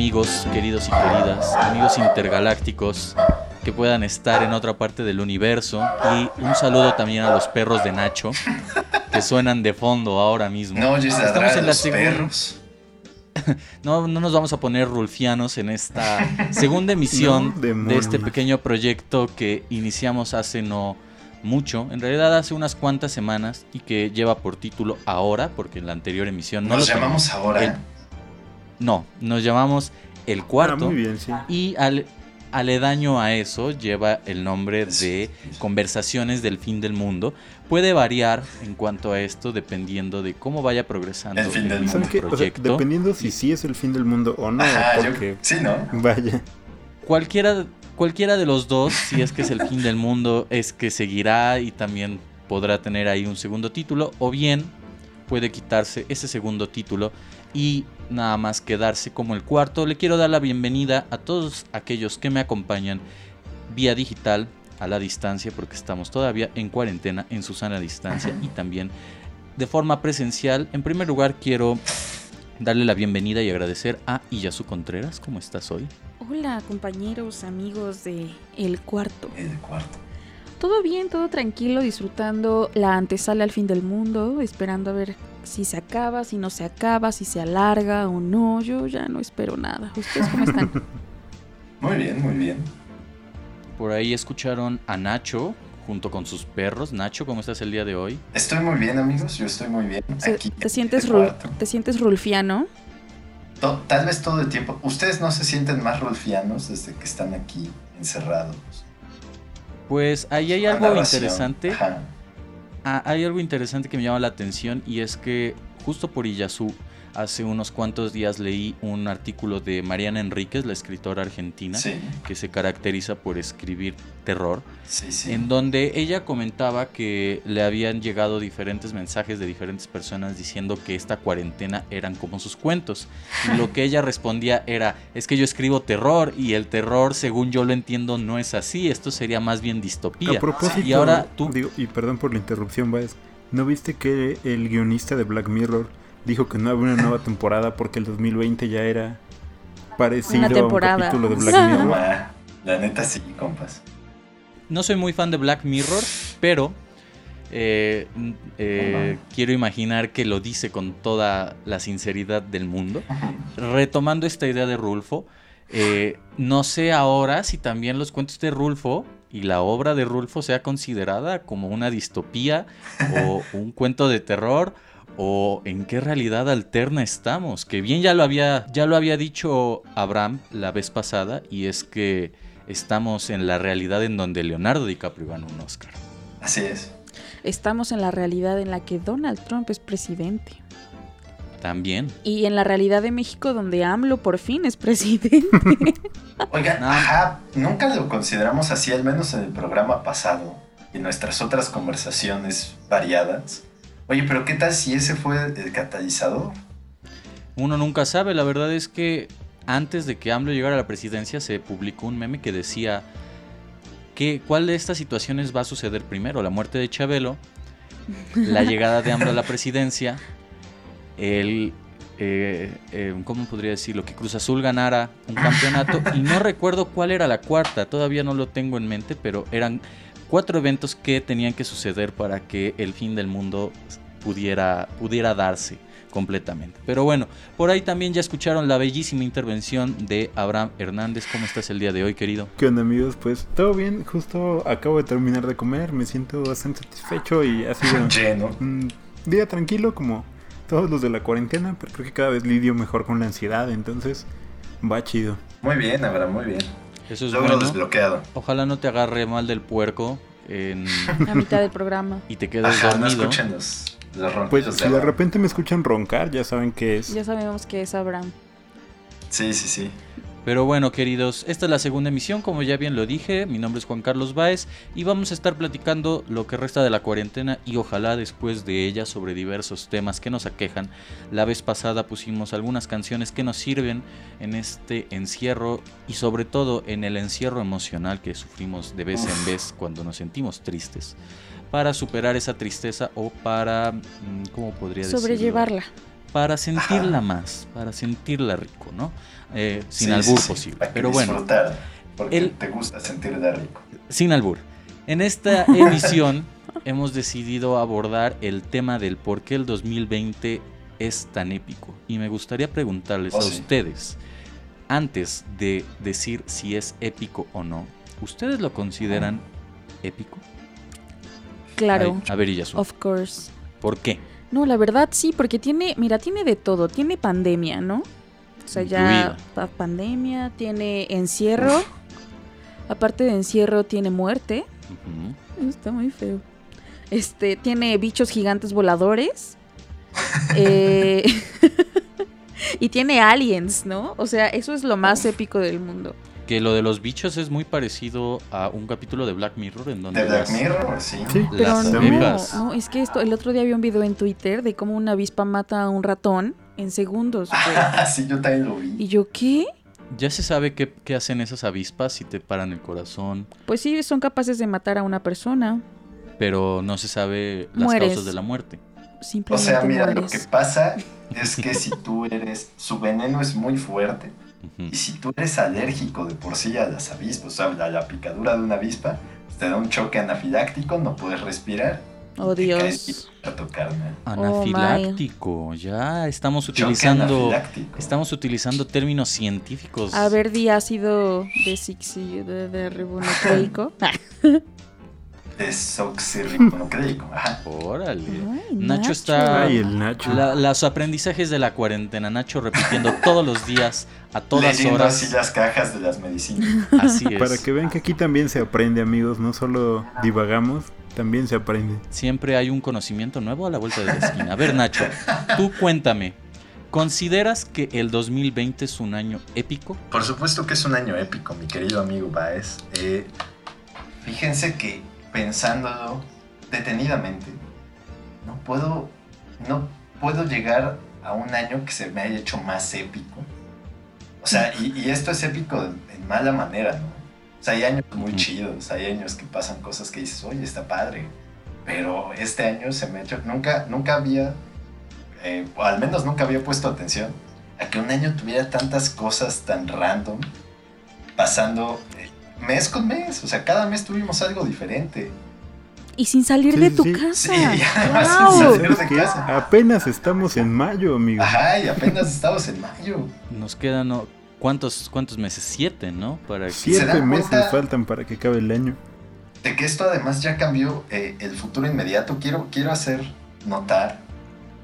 amigos, queridos y queridas, amigos intergalácticos que puedan estar en otra parte del universo. Y un saludo también a los perros de Nacho, que suenan de fondo ahora mismo. No, ya Estamos en la perros. No, no nos vamos a poner rulfianos en esta segunda emisión No, de este pequeño proyecto que iniciamos hace no mucho, en realidad hace unas cuantas semanas y que lleva por título Ahora, porque en la anterior emisión no Nos lo llamamos ahora. El- No, nos llamamos El Ah, Cuarto muy bien, sí. y al, aledaño a eso lleva el nombre de Conversaciones del Fin del Mundo. Puede variar en cuanto a esto dependiendo de cómo vaya progresando El fin del mismo ¿Saben qué? O sea, proyecto. dependiendo si sí es el fin del mundo o no, Ajá, yo- porque sí, ¿no? vaya. Cualquiera, cualquiera de los dos, si es que es el fin del mundo, es que seguirá y también podrá tener ahí un segundo título, o bien puede quitarse ese segundo título y nada más quedarse como el cuarto. Le quiero dar la bienvenida a todos aquellos que me acompañan vía digital a la distancia, porque estamos todavía en cuarentena, en su sana distancia y también de forma presencial. En primer lugar, quiero darle la bienvenida y agradecer a Iyasu Contreras. ¿Cómo estás hoy? Hola compañeros, amigos de El Cuarto. El cuarto. Todo bien, todo tranquilo, disfrutando la antesala al fin del mundo, esperando a ver si se acaba, si no se acaba, si se alarga o no. Yo ya no espero nada. ¿Ustedes cómo están? Muy bien, muy bien. Por ahí escucharon a Nacho junto con sus perros. Nacho, ¿cómo estás el día de hoy? Estoy muy bien, amigos. Yo estoy muy bien. Se- Aquí ¿Te en sientes. ¿Te sientes rulfiano? To- Tal vez todo el tiempo. Ustedes no se sienten más rolfianos desde que están aquí encerrados. Pues ahí hay algo interesante. Ajá. Ah, hay algo interesante que me llama la atención y es que justo por Iyasu hace unos cuantos días leí un artículo de Mariana Enríquez, la escritora argentina, Sí, que se caracteriza por escribir terror, sí, sí. en donde ella comentaba que le habían llegado diferentes mensajes de diferentes personas diciendo que esta cuarentena eran como sus cuentos. Y lo que ella respondía era, es que yo escribo terror y el terror, según yo lo entiendo, no es así, esto sería más bien distopía. A propósito, Y ahora tú... digo, y perdón por la interrupción, Baez, ¿no viste que el guionista de Black Mirror dijo que no había una nueva temporada porque el 2020 ya era parecido a un capítulo de Black. Mirror? Ah, La neta sí, compas. No soy muy fan de Black Mirror, pero eh, eh, quiero imaginar que lo dice con toda la sinceridad del mundo. Retomando esta idea de Rulfo, eh, no sé ahora si también los cuentos de Rulfo y la obra de Rulfo sea considerada como una distopía o un cuento de terror o en qué realidad alterna estamos. Que bien ya lo había, ya lo había dicho Abraham la vez pasada y es que estamos en la realidad en donde Leonardo DiCaprio ganó un Oscar. Así es. Estamos en la realidad en la que Donald Trump es presidente. También. Y en la realidad de México donde AMLO por fin es presidente. Oigan, No. ajá, nunca lo consideramos así, al menos en el programa pasado y nuestras otras conversaciones variadas. Oye, pero ¿qué tal si ese fue el catalizador? Uno nunca sabe, la verdad es que antes de que AMLO llegara a la presidencia se publicó un meme que decía que cuál de estas situaciones va a suceder primero, la muerte de Chabelo, la llegada de AMLO a la presidencia, el eh, eh, ¿cómo podría decirlo? Que Cruz Azul ganara un campeonato y no recuerdo cuál era la cuarta, todavía no lo tengo en mente, pero eran cuatro eventos que tenían que suceder para que el fin del mundo pudiera, pudiera darse completamente. Pero bueno, por ahí también ya escucharon la bellísima intervención de Abraham Hernández. ¿Cómo estás el día de hoy, querido? ¿Qué onda amigos? Pues todo bien, justo acabo de terminar de comer, me siento bastante satisfecho y ha sido Lleno. un día tranquilo como todos los de la cuarentena, pero creo que cada vez lidio mejor con la ansiedad, entonces va chido. Muy bien, Abraham, muy bien. Eso es Logro bueno. desbloqueado. Ojalá no te agarre mal del puerco en- a mitad del programa. y te quedes Ajá, no dormido. escuchen los, los ronquidos Pues de si de repente me escuchan roncar, ya saben qué es. Ya sabemos que es Abraham. Sí, sí, sí. Pero bueno, queridos, esta es la segunda emisión, como ya bien lo dije. Mi nombre es Juan Carlos Báez y vamos a estar platicando lo que resta de la cuarentena y ojalá después de ella sobre diversos temas que nos aquejan. La vez pasada pusimos algunas canciones que nos sirven en este encierro y sobre todo en el encierro emocional que sufrimos de vez en vez cuando nos sentimos tristes. Para superar esa tristeza o para, mm, ¿cómo podría decirlo? Sobrellevarla. para sentirla más, para sentirla rico, ¿no? Eh, sin Sí, albur sí, posible. que Pero bueno, disfrutar, porque el- te gusta sentirte rico. sin albur. En esta emisión hemos decidido abordar el tema del por qué el 2020 es tan épico. Y me gustaría preguntarles Oh, a sí. ustedes, antes de decir si es épico o no, ¿ustedes lo consideran épico? Claro, A ver, Iyasu, of course. ¿por qué? No, la verdad sí, porque tiene, mira, tiene de todo. Tiene pandemia, ¿no? O sea, ya pa- pandemia, tiene encierro. Aparte de encierro, tiene muerte. Está muy feo. Este, tiene bichos gigantes voladores. Eh, y tiene aliens, ¿no? O sea, eso es lo más épico del mundo. Que lo de los bichos es muy parecido a un capítulo de Black Mirror en donde De Black las, Mirror, sí. Sí, Pero las no, no, es que esto, el otro día vi un video en Twitter de cómo una avispa mata a un ratón en segundos. sí, yo también lo vi. Y yo, ¿qué? Ya se sabe qué, qué hacen esas avispas si te paran el corazón, Pues sí, son capaces de matar a una persona. pero no se sabe las Mueres. causas de la muerte. O Simplemente sea, mira, lo que pasa es que si tú eres, su veneno es muy fuerte. Y si tú eres alérgico de por sí a las avispas, o sea, a la picadura de una avispa, te da un choque anafiláctico, no puedes respirar. Oh, Dios. Anafiláctico, ya estamos utilizando estamos utilizando términos científicos. A ver, di ácido de de, de ribonucleico. Desoxirribonucleico. Órale. Ay, Nacho está- Ay, el Nacho. La- los aprendizajes de la cuarentena, Nacho repitiendo todos los días, a todas Leyendo así horas. las cajas de las medicinas. Así es. Para que vean que aquí también se aprende, amigos. No solo divagamos, también se aprende. Siempre hay un conocimiento nuevo a la vuelta de la esquina. A ver, Nacho, tú cuéntame. ¿Consideras que el 2020 es un año épico? Por supuesto que es un año épico, mi querido amigo Baez. Eh, fíjense que pensándolo detenidamente, no puedo, no puedo llegar a un año que se me haya hecho más épico. O sea, y, y esto es épico en, en mala manera, ¿no? O sea, hay años muy Ujú. chidos, hay años que pasan cosas que dices, oye, está padre. Pero este año se me ha hecho, nunca, nunca había, eh, o al menos nunca había puesto atención a que un año tuviera tantas cosas tan random pasando eh, mes con mes. O sea, cada mes tuvimos algo diferente. Y sin salir Sí, de tu sí. casa. Sí, y además sin Wow. salir ¿Sabes de casa. Apenas estamos en mayo, amigo. Ajá, y apenas estamos en mayo. Nos quedan ¿no? ¿Cuántos, cuántos meses? Siete, ¿no? Para que- ¿Se Siete meses faltan para que acabe el año. De que esto además ya cambió eh, el futuro inmediato, quiero, quiero hacer notar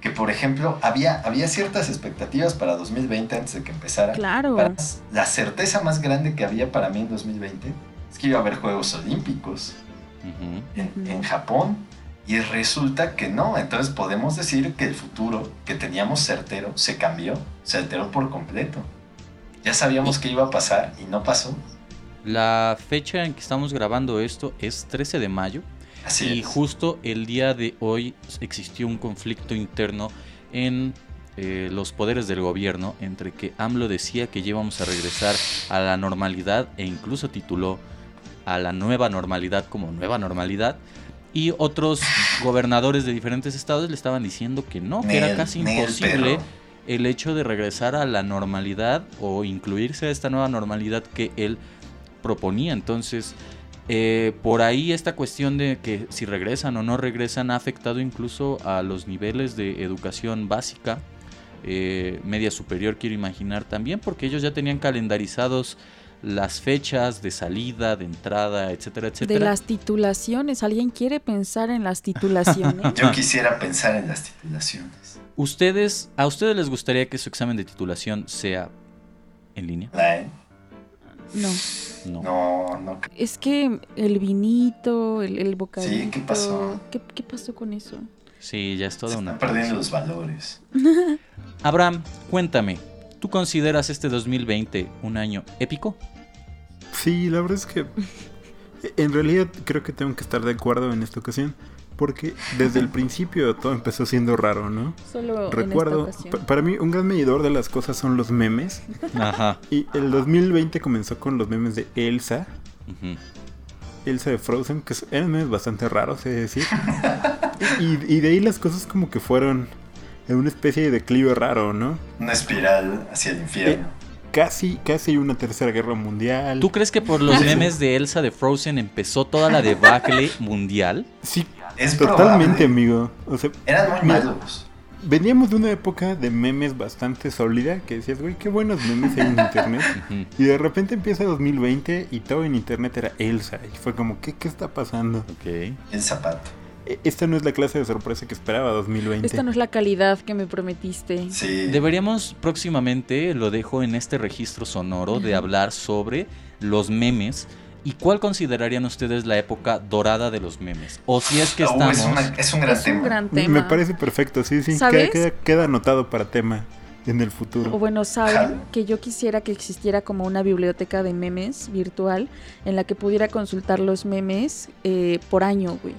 que, por ejemplo, había, había ciertas expectativas para 2020 antes de que empezara. Claro. Para- La certeza más grande que había para mí en 2020 es que iba a haber Juegos Olímpicos. Ujú. en, Ujú. en Japón y resulta que no. Entonces podemos decir que el futuro que teníamos certero se cambió, se alteró por completo. Ya sabíamos que iba a pasar y no pasó. La fecha en que estamos grabando esto es 13 de mayo. Así y es. justo el día de hoy existió un conflicto interno en eh, los poderes del gobierno entre que AMLO decía que ya íbamos a regresar a la normalidad e incluso tituló a la nueva normalidad como nueva normalidad y otros gobernadores de diferentes estados le estaban diciendo que no, que era casi imposible perro. El hecho de regresar a la normalidad o incluirse a esta nueva normalidad que él proponía. Entonces, eh, por ahí esta cuestión de que si regresan o no regresan ha afectado incluso a los niveles de educación básica, eh, media superior quiero imaginar también, porque ellos ya tenían calendarizados las fechas de salida, de entrada, etcétera, De etcétera. las titulaciones. ¿Alguien quiere pensar en las titulaciones? Yo quisiera pensar en las titulaciones. Ustedes, ¿A ustedes les gustaría que su examen de titulación sea en línea? No. No. No, no. Es que el vinito, el, el bocadito. ¿qué pasó? ¿Qué, qué pasó con eso? Sí, ya es Se toda una... están perdiendo los valores. Abraham, cuéntame, ¿tú consideras este 2020 un año épico? Sí, la verdad es que en realidad creo que tengo que estar de acuerdo en esta ocasión. Porque desde el principio todo empezó siendo raro, ¿no? Solo Recuerdo, en esta para mí un gran medidor de las cosas son los memes. Ajá. Y el 2020 comenzó con los memes de Elsa. Ujú. Elsa de Frozen, que eran memes bastante raros, he de decir. y, y de ahí las cosas como que fueron en una especie de declive raro, ¿no? Una espiral hacia el infierno. Casi, casi una tercera guerra mundial. ¿Tú crees que por los memes de Elsa de Frozen empezó toda la debacle mundial? Sí, Es totalmente, probable. amigo. O sea, Eran muy malos. veníamos de una época de memes bastante sólida que decías, güey, qué buenos memes hay en internet. Y de repente empieza 2020 y todo en internet era Elsa. Y fue como, ¿qué, qué está pasando? Ok. El zapato. E- Esta no es la clase de sorpresa que esperaba 2020. Esta no es la calidad que me prometiste. Sí. Deberíamos próximamente, lo dejo en este registro sonoro, de hablar sobre los memes y cuál considerarían ustedes la época dorada de los memes. O si es que estamos... es, una- es un gran Es tema. un gran Me- tema. Me parece perfecto, sí, sí. ¿Sabes? Queda, queda- queda anotado para tema en el O futuro. bueno, saben que yo quisiera que existiera como una biblioteca de memes virtual en la que pudiera consultar los memes eh, por año, güey.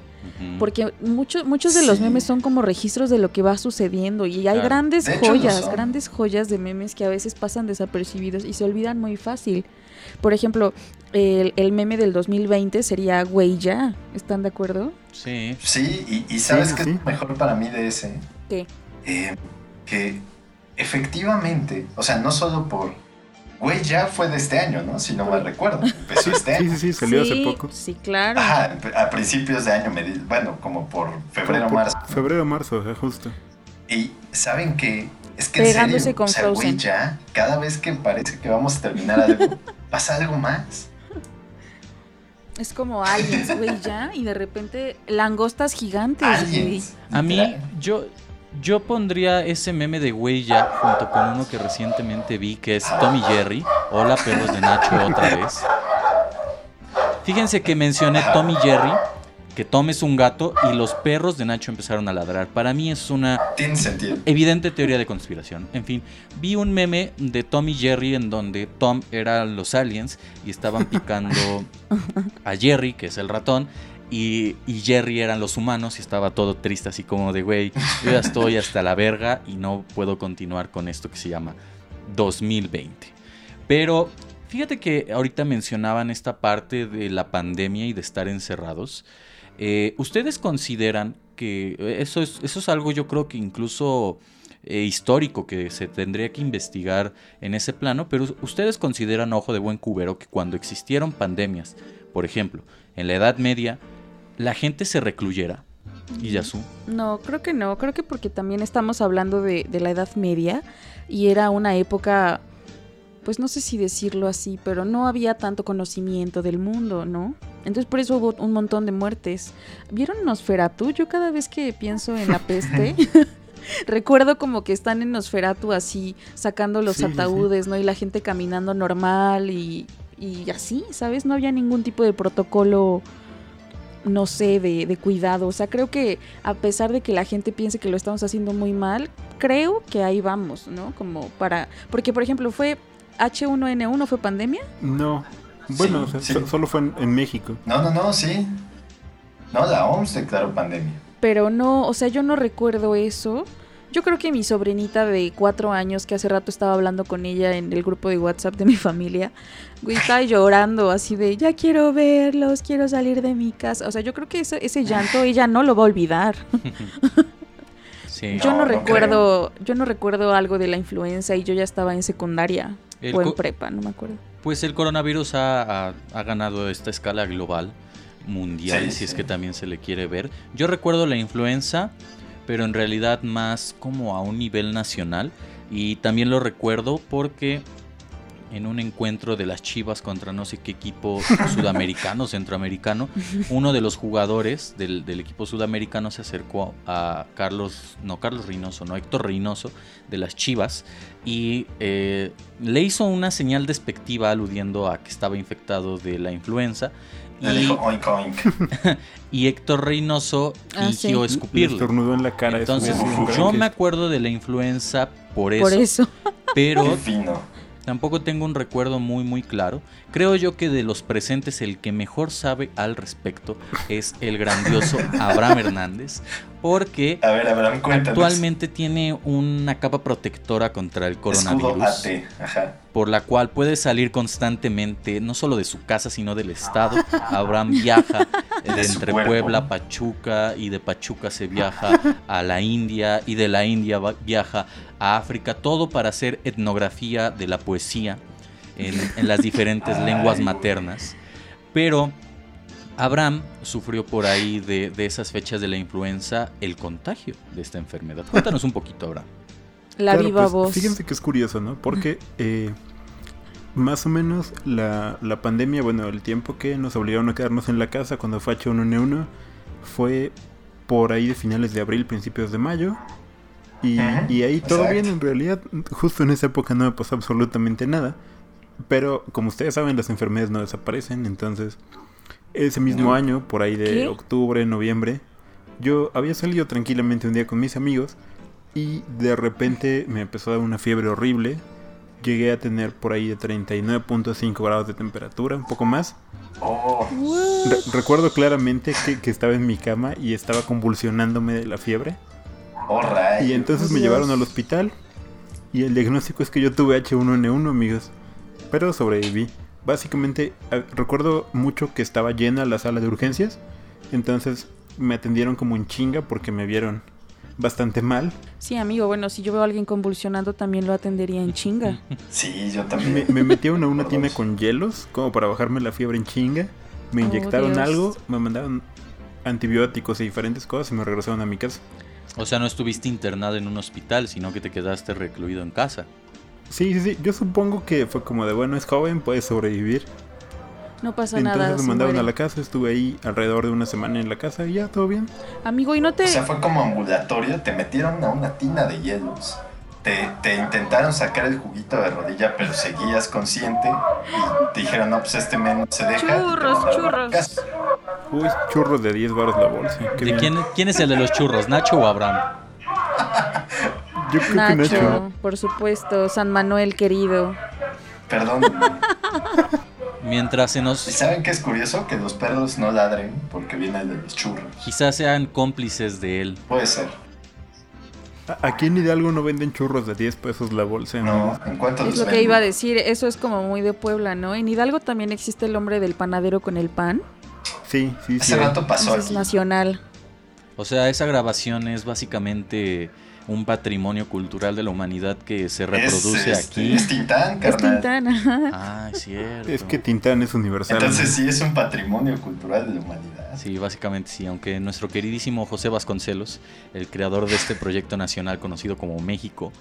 Porque muchos muchos de los memes son como registros de lo que va sucediendo y hay Claro. grandes hecho, joyas, grandes joyas de memes que a veces pasan desapercibidos y se olvidan muy fácil. Por ejemplo, el, el meme del 2020 sería güey ya, ¿están de acuerdo? Sí. Sí, y, y ¿sabes Sí, qué sí. es mejor para mí de ese? ¿Qué? Eh, que efectivamente, o sea, no solo por... Güey, ya fue de este año, ¿no? Si no mal recuerdo. Empezó este Sí, año. sí, sí, salió sí, hace poco. Sí, claro. Ajá, a principios de año, me di- bueno, como por febrero, Por- marzo. Febrero, marzo, ajá, justo. Y ¿saben qué? Es que en Pegándose serio, con o sea, güey, ya, cada vez que parece que vamos a terminar algo, pasa algo más. Es como aliens, güey, ya. Y de repente langostas gigantes, güey. A mí, yo, yo pondría ese meme de güey ya junto con uno que recientemente vi que es Tommy Jerry. Hola perros de Nacho otra vez. Fíjense que mencioné Tommy Jerry, que Tom es un gato y los perros de Nacho empezaron a ladrar. Para mí es una Tiene sentido. evidente teoría de conspiración. En fin, vi un meme de Tom y Jerry en donde Tom eran los aliens y estaban picando a Jerry, que es el ratón, y, y Jerry eran los humanos y estaba todo triste, así como de, güey, yo ya estoy hasta la verga y no puedo continuar con esto que se llama 2020. Pero fíjate que ahorita mencionaban esta parte de la pandemia y de estar encerrados. Eh, ¿Ustedes consideran que eso es, eso es algo yo creo que incluso eh, histórico que se tendría que investigar en ese plano, pero ustedes consideran, ojo de buen cubero, que cuando existieron pandemias, por ejemplo, en la Edad Media, la gente se recluyera? Y Yasu. No, creo que no. Creo que porque también estamos hablando de, de la Edad Media y era una época, pues no sé si decirlo así, pero no había tanto conocimiento del mundo, ¿no? Entonces por eso hubo un montón de muertes. ¿Vieron Nosferatu? Yo cada vez que pienso en la peste, recuerdo como que están en Nosferatu así, sacando los Sí, sí, sí. ataúdes, ¿no? Y la gente caminando normal y, y así, ¿sabes? No había ningún tipo de protocolo no sé, de, de cuidado. O sea, creo que a pesar de que la gente piense que lo estamos haciendo muy mal, creo que ahí vamos, ¿no? Como para... Porque, por ejemplo, fue H1N1, ¿fue pandemia? No. Bueno, Sí, o sea, sí. so- solo fue en, en México. No, no, no, sí. No, la OMS declaró pandemia. Pero no, o sea, yo no recuerdo eso. Yo creo que mi sobrinita de cuatro años, que hace rato estaba hablando con ella en el grupo de WhatsApp de mi familia, güey, estaba llorando así de, ya quiero verlos, quiero salir de mi casa. O sea, yo creo que ese, ese llanto ella no lo va a olvidar. Sí. Yo no, No, no recuerdo, yo no recuerdo algo de la influenza y yo ya estaba en secundaria El o en prepa, no me acuerdo. Pues el coronavirus ha, ha- ha ganado esta escala global, mundial, Sí, si es que también se le quiere ver. Yo recuerdo la influenza, pero en realidad más como a un nivel nacional. Y también lo recuerdo porque en un encuentro de las Chivas contra no sé qué equipo sudamericano, centroamericano, uno de los jugadores del, del equipo sudamericano se acercó a Carlos, no Carlos Reynoso, no Héctor Reynoso de las Chivas y eh, le hizo una señal despectiva aludiendo a que estaba infectado de la influenza Le y, dijo oink oink. y Héctor Reynoso Ah, fingió sí. Estornudó en la cara. Entonces yo me acuerdo de la influenza por eso, Por eso. pero Qué fino. Tampoco tengo un recuerdo muy muy claro. Creo yo que de los presentes el que mejor sabe al respecto es el grandioso Abraham Hernández, porque A ver, Abraham, cuéntanos. actualmente tiene una capa protectora contra el coronavirus, ajá. por la cual puede salir constantemente, no solo de su casa, sino del estado. Abraham viaja De entre. Puebla, Pachuca y de Pachuca se viaja a la India y de la India viaja a África, todo para hacer etnografía de la poesía en, en las diferentes lenguas maternas. Pero Abraham sufrió por ahí de, de esas fechas de la influenza el contagio de esta enfermedad. Cuéntanos un poquito, Abraham. La Claro, viva pues, voz. Fíjense que es curioso, ¿no? Porque eh, más o menos la, la pandemia, bueno, el tiempo que nos obligaron a quedarnos en la casa cuando fue H1N1 fue por ahí de finales de abril, principios de mayo. Y, ahí todo exacto. bien, en realidad, justo en esa época no me pasó absolutamente nada. Pero como ustedes saben, las enfermedades no desaparecen, entonces ese mismo No. año, por ahí de ¿Qué? octubre, noviembre, yo había salido tranquilamente un día con mis amigos y de repente me empezó a dar una fiebre horrible. Llegué a tener por ahí de 39.5 grados de temperatura, un poco más. Oh, Re- recuerdo claramente que, que estaba en mi cama y estaba convulsionándome de la fiebre. oh. Y entonces me Dios. llevaron al hospital y el diagnóstico es que yo tuve H1N1, amigos. Pero sobreviví. Básicamente, recuerdo mucho que estaba llena la sala de urgencias. Entonces me atendieron como en chinga porque me vieron bastante mal. Sí, amigo, bueno, si yo veo a alguien convulsionando también lo atendería en chinga. Sí, yo Me, también. me metieron a una dos. con hielos, como para bajarme la fiebre en chinga. Me Oh, inyectaron Dios. algo, me mandaron antibióticos y diferentes cosas y me regresaron a mi casa. O sea, no estuviste internado en un hospital, sino que te quedaste recluido en casa. Sí, sí, sí. Yo supongo que fue como de, bueno, es joven, puede sobrevivir. No pasa Entonces nada. me se mandaron a la casa, estuve ahí alrededor de una semana en la casa y ya, todo bien. Amigo, ¿y no te...? O sea, fue como ambulatorio, te metieron a una tina de hielos. Te, te intentaron sacar el juguito de rodilla, pero seguías consciente. Y te dijeron, no, pues este men se deja. Churros, churros. Uy, churros de 10 baros la bolsa. ¿De quién, quién es el de los churros, Nacho o Abraham? Yo creo que Nacho, Nacho. por supuesto, San Manuel querido. Perdón. Mientras se ¿Y nos... saben qué es curioso? Que los perros no ladren porque vienen de los churros. Quizás sean cómplices de él. Puede ser. Aquí en Hidalgo no venden churros de 10 pesos la bolsa. No, en cuanto Es los lo que iba a decir, eso es como muy de Puebla, ¿no? En Hidalgo también existe el hombre del panadero con el pan. Sí, sí, sí. Hace rato pasó Eso es nacional. O sea, esa grabación es básicamente un patrimonio cultural de la humanidad que se reproduce es, este, aquí. Es Tintán, Es carnal. Tintán, ajá. Ah, es cierto. Es que Tintán es universal. Entonces sí es un patrimonio cultural de la humanidad. Sí, básicamente sí, aunque nuestro queridísimo José Vasconcelos, el creador de este proyecto nacional conocido como México,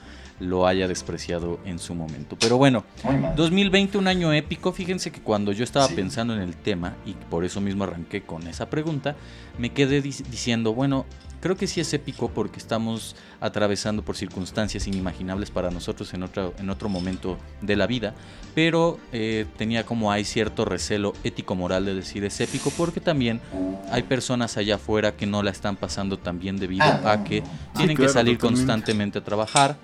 lo haya despreciado en su momento. Pero bueno, Muy mal. 2020 un año épico, fíjense que cuando yo estaba Sí. pensando en el tema y por eso mismo arranqué con esa pregunta, me quedé dic- diciendo, bueno, creo que sí es épico porque estamos atravesando por circunstancias inimaginables para nosotros en otro, en otro momento de la vida, pero eh, tenía como hay cierto recelo ético-moral de decir es épico porque también hay personas allá afuera que no la están pasando tan bien debido ah, a que tienen claro, que salir totalmente. constantemente a trabajar,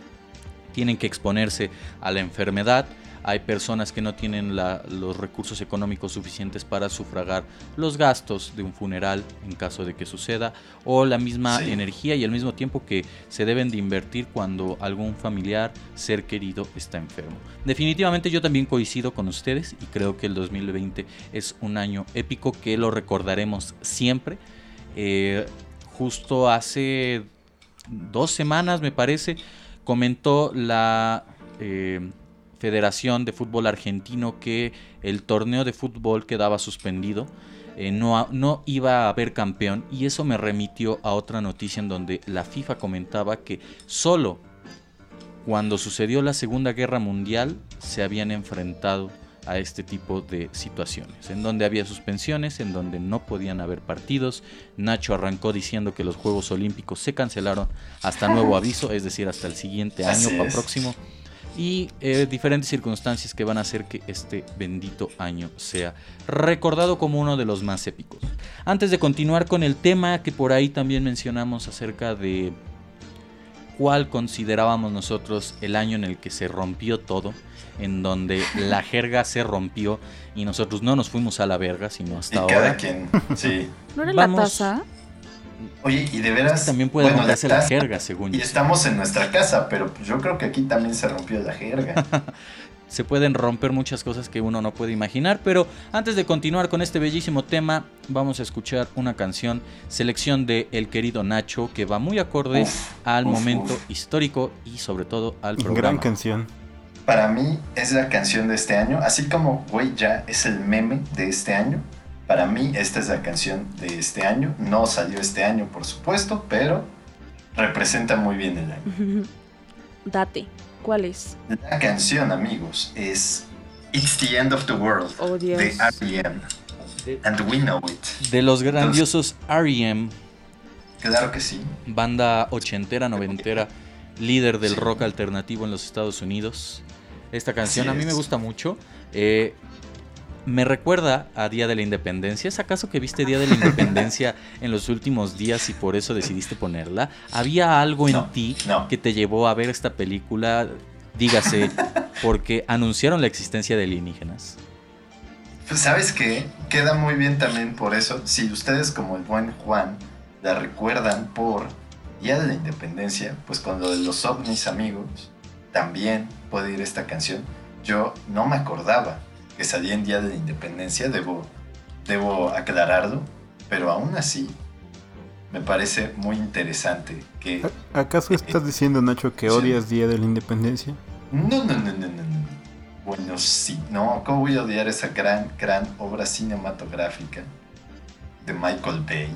tienen que exponerse a la enfermedad. Hay personas que no tienen la- los recursos económicos suficientes para sufragar los gastos de un funeral en caso de que suceda, o la misma Sí. energía y el mismo tiempo que se deben de invertir cuando algún familiar, ser querido, está enfermo. Definitivamente yo también coincido con ustedes y creo que el 2020 es un año épico que lo recordaremos siempre. Eh, justo hace dos semanas, me parece, comentó la eh, Federación de Fútbol Argentino que el torneo de fútbol quedaba suspendido. eh, no, no iba a haber campeón y eso me remitió a otra noticia en donde la FIFA comentaba que solo cuando sucedió la Segunda Guerra Mundial se habían enfrentado a este tipo de situaciones, en donde había suspensiones, en donde no podían haber partidos. Nacho arrancó diciendo que los Juegos Olímpicos se cancelaron hasta nuevo aviso, es decir, hasta el siguiente año Así pa- es. próximo. Y eh, diferentes circunstancias que van a hacer que este bendito año sea recordado como uno de los más épicos. Antes de continuar con el tema que por ahí también mencionamos acerca de cuál considerábamos nosotros el año en el que se rompió todo, en donde la jerga se rompió y nosotros no nos fuimos a la verga, sino Y hasta cada ahora. quien, sí. ¿No era Vamos. la taza? Oye, y de veras. También puede bueno, romperse la taza- jerga, según Y yo. estamos en nuestra casa, pero yo creo que aquí también se rompió la jerga. se pueden romper muchas cosas que uno no puede imaginar. Pero antes de continuar con este bellísimo tema, vamos a escuchar una canción, selección de El querido Nacho, que va muy acorde Uf, al uf, momento uf. histórico y sobre todo al Gran programa. canción. Para mí es la canción de este año, así como Güey Ya es el meme de este año. Para mí esta es la canción de este año. No salió este año, por supuesto, pero representa muy bien el año. Date. ¿Cuál es? La canción, amigos, es It's the End of the World Oh, de R.E.M. And we know it. De los grandiosos R.E.M., Claro que sí. banda ochentera, noventera, líder del Sí. rock alternativo en los Estados Unidos. Esta canción Así a mí me gusta mucho. Eh, me recuerda a Día de la Independencia. ¿Es acaso que viste Día de la Independencia en los últimos días y por eso decidiste ponerla? ¿Había algo en No, ti no. que te llevó a ver esta película? Dígase, porque anunciaron la existencia de alienígenas. Pues sabes qué, queda muy bien también por eso. Si ustedes como el buen Juan la recuerdan por Día de la Independencia, pues cuando de los ovnis amigos también puede ir esta canción. Yo no me acordaba que salía en Día de la Independencia, debo, debo aclararlo, pero aún así me parece muy interesante que... ¿A- ¿Acaso estás diciendo, Nacho, que odias Día de la Independencia? No, no, no, no, no, no. Bueno, sí, no, ¿cómo voy a odiar esa gran, gran obra cinematográfica de Michael Bay?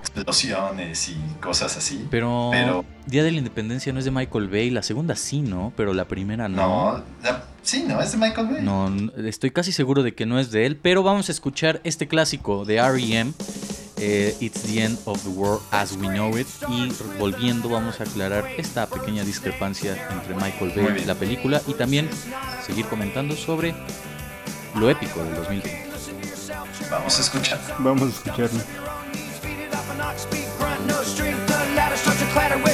Explosiones y cosas así. Pero, Pero- Día de la Independencia no es de Michael Bay, la segunda sí, ¿no? Pero la primera no. No, la- sí, no, es de Michael Bay. No, estoy casi seguro de que no es de él, pero vamos a escuchar este clásico de R.E.M. eh, It's the End of the World as We Know It. Y volviendo, vamos a aclarar esta pequeña discrepancia entre Michael Bay y la película y también seguir comentando sobre lo épico del 2020. Vamos a escuchar. Vamos a escucharlo. Knock, speak, grunt, no strength, the ladder starts to clatter with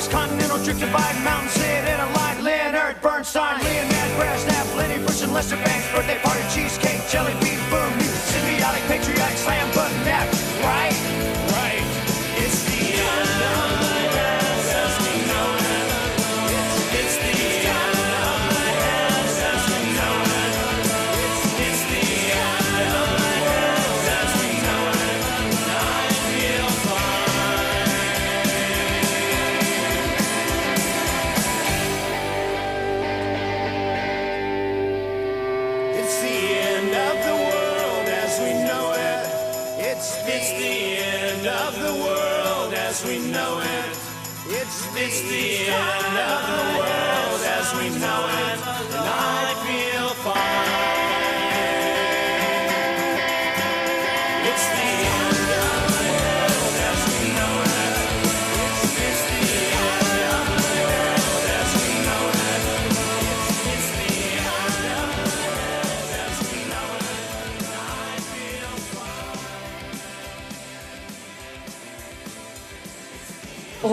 Drifted continental drift divide, mountain sit in a line, Leonard Bernstein, Leonard Brasnap, Lenny Bruce and Lester Banks, birthday party, cheesecake, jelly bean, boom, symbiotic, patriotic, slam button, nap,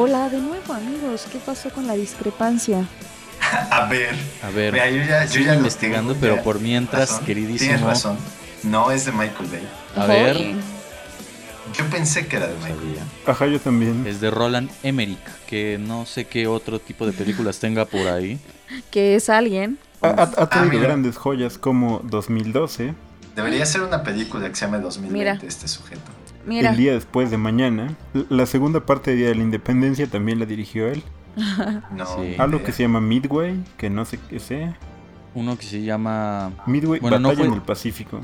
Hola de nuevo, amigos. ¿Qué pasó con la discrepancia? A ver. A ver, Mira, yo ya, yo ya investigando, tengo, pero ya. por mientras, Razón, queridísimo. Tienes razón. No es de Michael Bay. A ver, Yo pensé que era de Michael sabía. Ajá, yo también. Es de Roland Emmerich, que no sé qué otro tipo de películas tenga por ahí. Que es alguien. Ha, ha- ha traído mira. grandes joyas como 2012, Debería ser una película que se llame 2020 Mira. este sujeto. Mira, El día después de mañana. La segunda parte de Día de la Independencia también la dirigió él. No. Sí. Algo idea. que se llama Midway, que no sé qué sea. Uno que se llama... Midway, Bueno, no Batalla fue- en el Pacífico.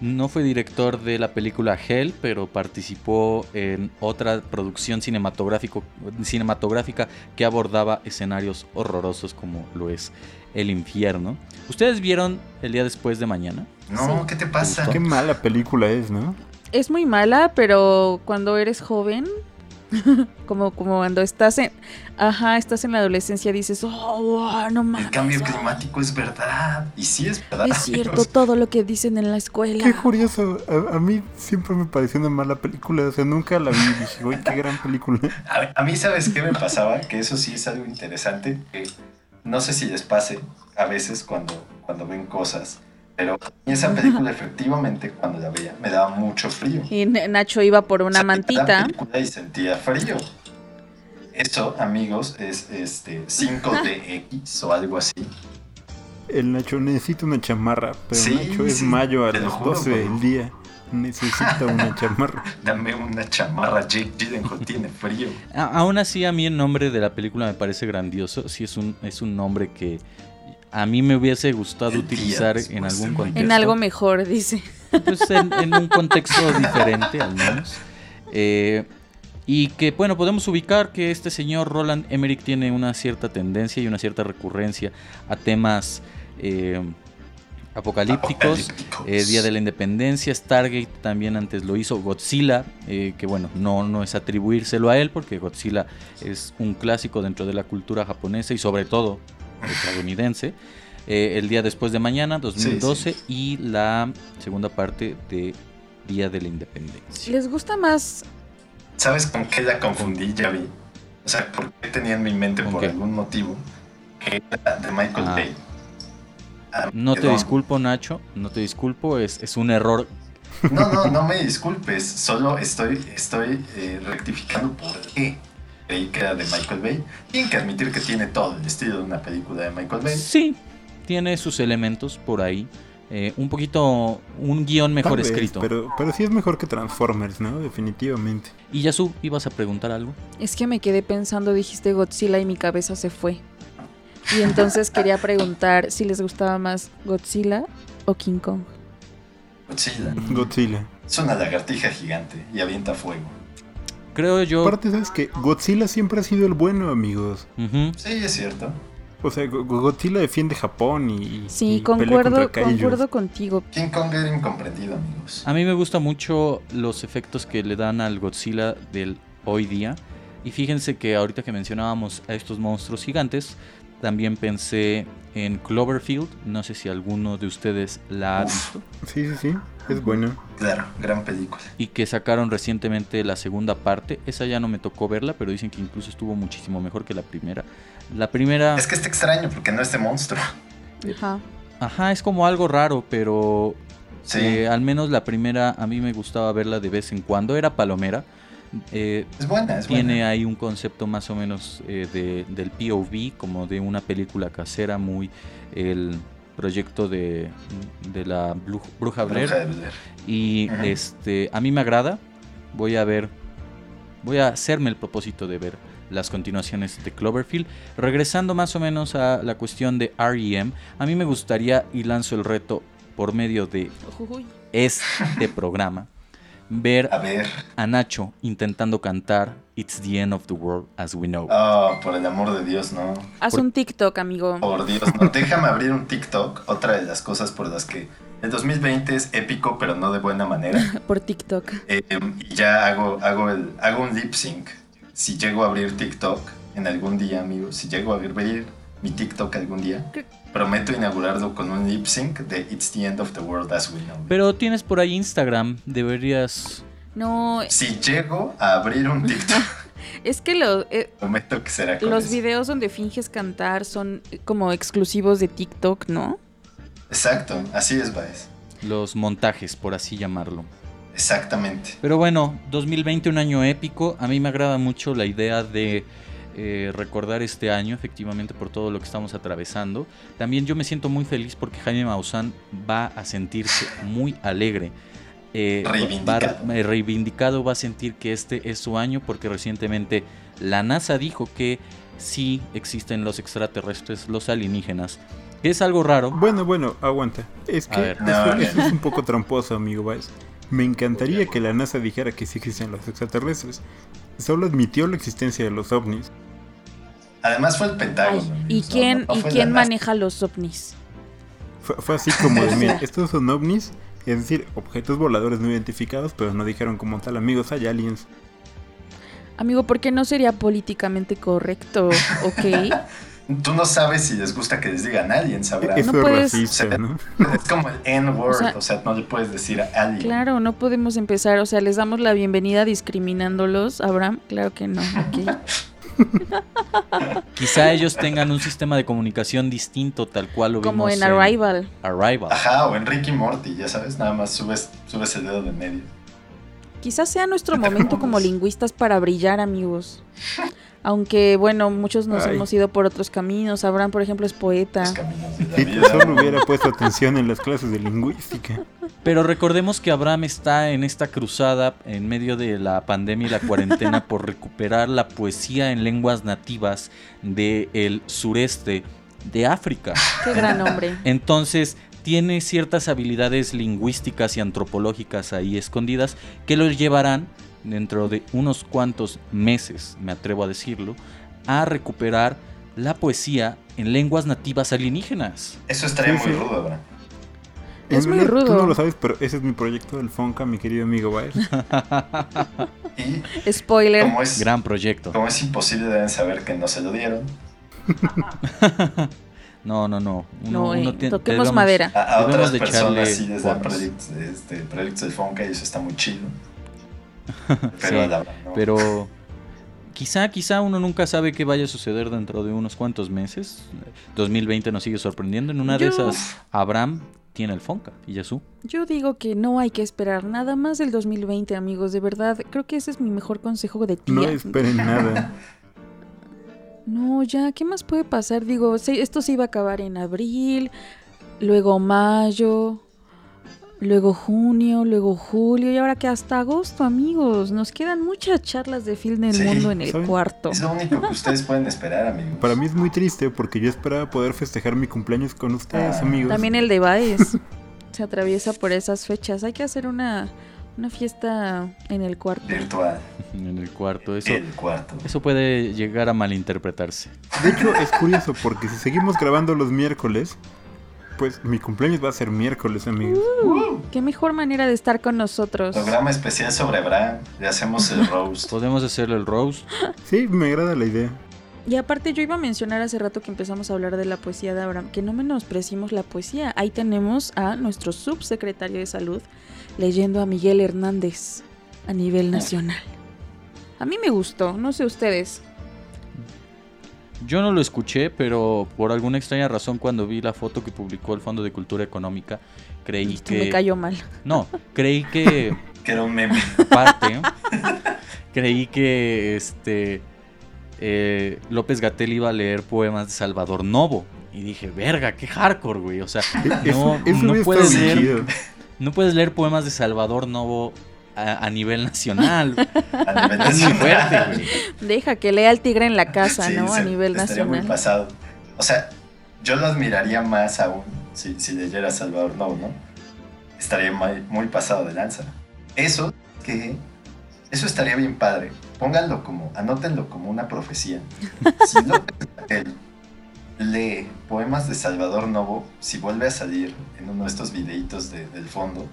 No fue director de la película Hell, pero participó en otra producción cinematográfico, cinematográfica que abordaba escenarios horrorosos como lo es el infierno. ¿Ustedes vieron el día después de mañana? No, Sí. ¿qué te pasa? gustó? Qué mala película es, ¿no? Es muy mala, pero cuando eres joven, como, como cuando estás en, ajá, estás en la adolescencia, dices, oh, wow, no mames. El cambio climático es verdad. Y sí es verdad. Es cierto amigos. todo lo que dicen en la escuela. Qué curioso. A, a mí siempre me pareció una mala película. O sea, nunca la vi y dije, uy, qué gran película. A, a mí, ¿sabes qué me pasaba? Que eso sí es algo interesante. Que no sé si les pase a veces cuando, cuando ven cosas. Pero esa película, efectivamente, cuando la veía, me daba mucho frío. Y Nacho iba por una Salía la mantita. película Y sentía frío. Eso, amigos, es este 5DX o algo así. El Nacho necesita una chamarra, pero Sí, Nacho es sí, mayo a las juro, 12 güey. del día. Necesita una chamarra. Dame una chamarra, Jake Gyllenhaal tiene frío. A- aún así, a mí el nombre de la película me parece grandioso. Sí, es un, es un nombre que a mí me hubiese gustado utilizar en algún contexto. En algo mejor, dice. Pues en, en un contexto diferente, al menos. Eh, y que, bueno, podemos ubicar que este señor Roland Emmerich tiene una cierta tendencia y una cierta recurrencia a temas eh, apocalípticos. Apocalípticos. Eh, Día de la Independencia, Stargate también antes lo hizo, Godzilla, eh, que bueno, no, no es atribuírselo a él porque Godzilla es un clásico dentro de la cultura japonesa y sobre todo estadounidense. Eh, el día después de mañana, 2012, y la segunda parte de Día de la Independencia. ¿Les gusta más? ¿Sabes con qué la confundí, ya vi? O sea, ¿por qué tenía en mi mente ¿Con por qué? algún motivo que era de Michael Ah. Bay? Ah, No te disculpo, Nacho, no te disculpo, es, es un error. No, no, no me disculpes. Solo estoy, estoy eh, rectificando por qué era de Michael Bay. Tienen que admitir que tiene todo el estilo de una película de Michael Bay. Sí, tiene sus elementos por ahí. eh, un poquito, un guion mejor vez, escrito. pero, pero sí es mejor que Transformers, ¿no? Definitivamente. Y Yasu, ¿ibas a preguntar algo? Es que me quedé pensando, dijiste Godzilla y mi cabeza se fue. Y entonces quería preguntar si les gustaba más Godzilla o King Kong. Godzilla. Godzilla. Es una lagartija gigante y avienta fuego. Creo yo. Aparte, ¿sabes que Godzilla siempre ha sido el bueno, amigos. Ujú. Sí, es cierto. O sea, Go- Godzilla defiende Japón y. Sí, y concuerdo, concuerdo contigo. King Kong era incomprendido, amigos. A mí me gustan mucho los efectos que le dan al Godzilla del hoy día. Y fíjense que ahorita que mencionábamos a estos monstruos gigantes, también pensé en Cloverfield. No sé si alguno de ustedes la ha visto. Sí, sí, sí. Es bueno. Claro, gran película. Y que sacaron recientemente la segunda parte. Esa ya no me tocó verla, pero dicen que incluso estuvo muchísimo mejor que la primera. La primera... Es que está extraño porque no es de monstruo. Ajá. Ajá, es como algo raro, pero Sí. eh, al menos la primera a mí me gustaba verla de vez en cuando. Era palomera. Eh, es buena, es tiene buena. ahí un concepto más o menos eh, de, del POV, como de una película casera, muy el proyecto de, de la Blu- Bruja Blair. Y Ajá. este a mí me agrada. Voy a ver. Voy a hacerme el propósito de ver las continuaciones de Cloverfield. Regresando más o menos a la cuestión de REM, a mí me gustaría y lanzo el reto por medio de Uy. este programa ver A ver. a Nacho intentando cantar It's the End of the World as We Know. Oh, por el amor de Dios, no. Haz Por- un TikTok, amigo. Por Dios, no. Déjame abrir un TikTok. Otra de las cosas por las que el 2020 es épico, pero no de buena manera. Por TikTok. Eh, y ya hago, hago, el, hago un lip sync. Si llego a abrir TikTok en algún día, amigos, si llego a abrir mi TikTok algún día, ¿Qué? prometo inaugurarlo con un lip sync de It's the End of the World as We Know. Pero tienes por ahí Instagram, deberías... No, Si llego a abrir un TikTok, es que lo- eh, prometo que será con los eso. videos donde finges cantar son como exclusivos de TikTok, ¿no? Exacto, así es, Baez. los montajes, por así llamarlo. Exactamente. Pero bueno, 2020 un año épico. A mí me agrada mucho la idea de eh, recordar este año, efectivamente, por todo lo que estamos atravesando. También yo me siento muy feliz porque Jaime Maussan va a sentirse muy alegre. Eh, va- Reivindicado. va- eh, reivindicado va a sentir que este es su año porque recientemente la NASA dijo que sí existen los extraterrestres, los alienígenas. Que es algo raro. Bueno, bueno, aguanta. Es que ver. No, es un poco tramposo, amigo Baez. Me encantaría que la NASA dijera que sí existen los extraterrestres. Solo admitió la existencia de los ovnis. Además fue el Ay, Pentágono. ¿y no- quién, no ¿y quién maneja los ovnis? Fue, fue así como de, mira, estos son ovnis, es decir, objetos voladores no identificados, pero no dijeron como tal, amigos, hay aliens. Amigo, ¿por qué no sería políticamente correcto? ¿Ok? Tú no sabes si les gusta que les digan alien, sabrá. Eso No es puedes- racista, ¿no? Es como el N-word, O sea- o sea, no le puedes decir alien. Claro, no podemos empezar, o sea, les damos la bienvenida discriminándolos, Abraham, claro que no, ok. Quizá ellos tengan un sistema de comunicación distinto, tal cual lo Como vimos en Arrival. Arrival. Ajá, o en Ricky Morty, ya sabes, nada más subes, subes el dedo de medio. Quizás sea nuestro momento como lingüistas para brillar, amigos. Aunque, bueno, muchos nos Ay. hemos ido por otros caminos. Abraham, por ejemplo, es poeta. Los Si solo hubiera puesto atención en las clases de lingüística. Pero recordemos que Abraham está en esta cruzada en medio de la pandemia y la cuarentena por recuperar la poesía en lenguas nativas del sureste de África. Qué gran hombre. Entonces tiene ciertas habilidades lingüísticas y antropológicas ahí escondidas que lo llevarán dentro de unos cuantos meses, me atrevo a decirlo, a recuperar la poesía en lenguas nativas alienígenas. Eso estaría Sí, muy sí. rudo, Abraham. Es muy realidad, Tú rudo. no lo sabes, pero ese es mi proyecto del Fonca, mi querido amigo Baez. Y Spoiler. como es, Gran proyecto. como es imposible, deben saber que no se lo dieron. No, no, no. Uno- No, eh, uno tie- toquemos debemos- madera. A, a otras de personas sí les dan proyectos, este, proyectos del Fonca y eso está muy chido. Pero Sí, al Abraham, ¿no? Pero quizá, quizá uno nunca sabe qué vaya a suceder dentro de unos cuantos meses. 2020 nos sigue sorprendiendo. En una de Yo- esas, Abraham tiene el Fonca y Yasu. Yo digo que no hay que esperar nada más del 2020, amigos. De verdad, creo que ese es mi mejor consejo de tía. No esperen nada. No, ya, ¿qué más puede pasar? Digo, se- esto se iba a acabar en abril, luego mayo, luego junio, luego julio y ahora que hasta agosto, amigos. Nos quedan muchas charlas de film del Sí, mundo en el ¿saben? cuarto. Es lo único que ustedes pueden esperar, amigos. Para mí es muy triste porque yo esperaba poder festejar mi cumpleaños con ustedes, Ah. amigos. También el de Baez se atraviesa por esas fechas. Hay que hacer una, una fiesta en el cuarto. Virtual, En el cuarto. Eso, el cuarto. eso puede llegar a malinterpretarse. De hecho, es curioso porque si seguimos grabando los miércoles, pues mi cumpleaños va a ser miércoles, amigos. Qué mejor manera de estar con nosotros. Programa especial sobre Abraham. Le hacemos el roast. Podemos hacerle el roast. Sí, me agrada la idea. Y aparte yo iba a mencionar hace rato que empezamos a hablar de la poesía de Abraham, que no menospreciemos la poesía. Ahí tenemos a nuestro subsecretario de salud leyendo a Miguel Hernández a nivel nacional. A mí me gustó, no sé ustedes. Yo no lo escuché, pero por alguna extraña razón cuando vi la foto que publicó el Fondo de Cultura Económica, creí Que me cayó mal. No, creí que Que era un meme. parte, creí que este eh, López Gatel iba a leer poemas de Salvador Novo. Y dije, verga, qué hardcore, güey. O sea, Eso, no, eso no hubiera puedes estado leer, chido. no puedes leer poemas de Salvador Novo a, a nivel nacional. A nivel Es muy fuerte, nacional. güey. Deja que lea el tigre en la casa, Sí, ¿no? A nivel estaría muy nacional. pasado. O sea, yo lo admiraría más aún si, si leyera Salvador Novo, ¿no? Estaría muy, muy pasado de lanza. Eso que eso estaría bien padre. Pónganlo como, anótenlo como una profecía. Si López Gatel lee poemas de Salvador Novo, si vuelve a salir en uno de estos videitos de- del fondo,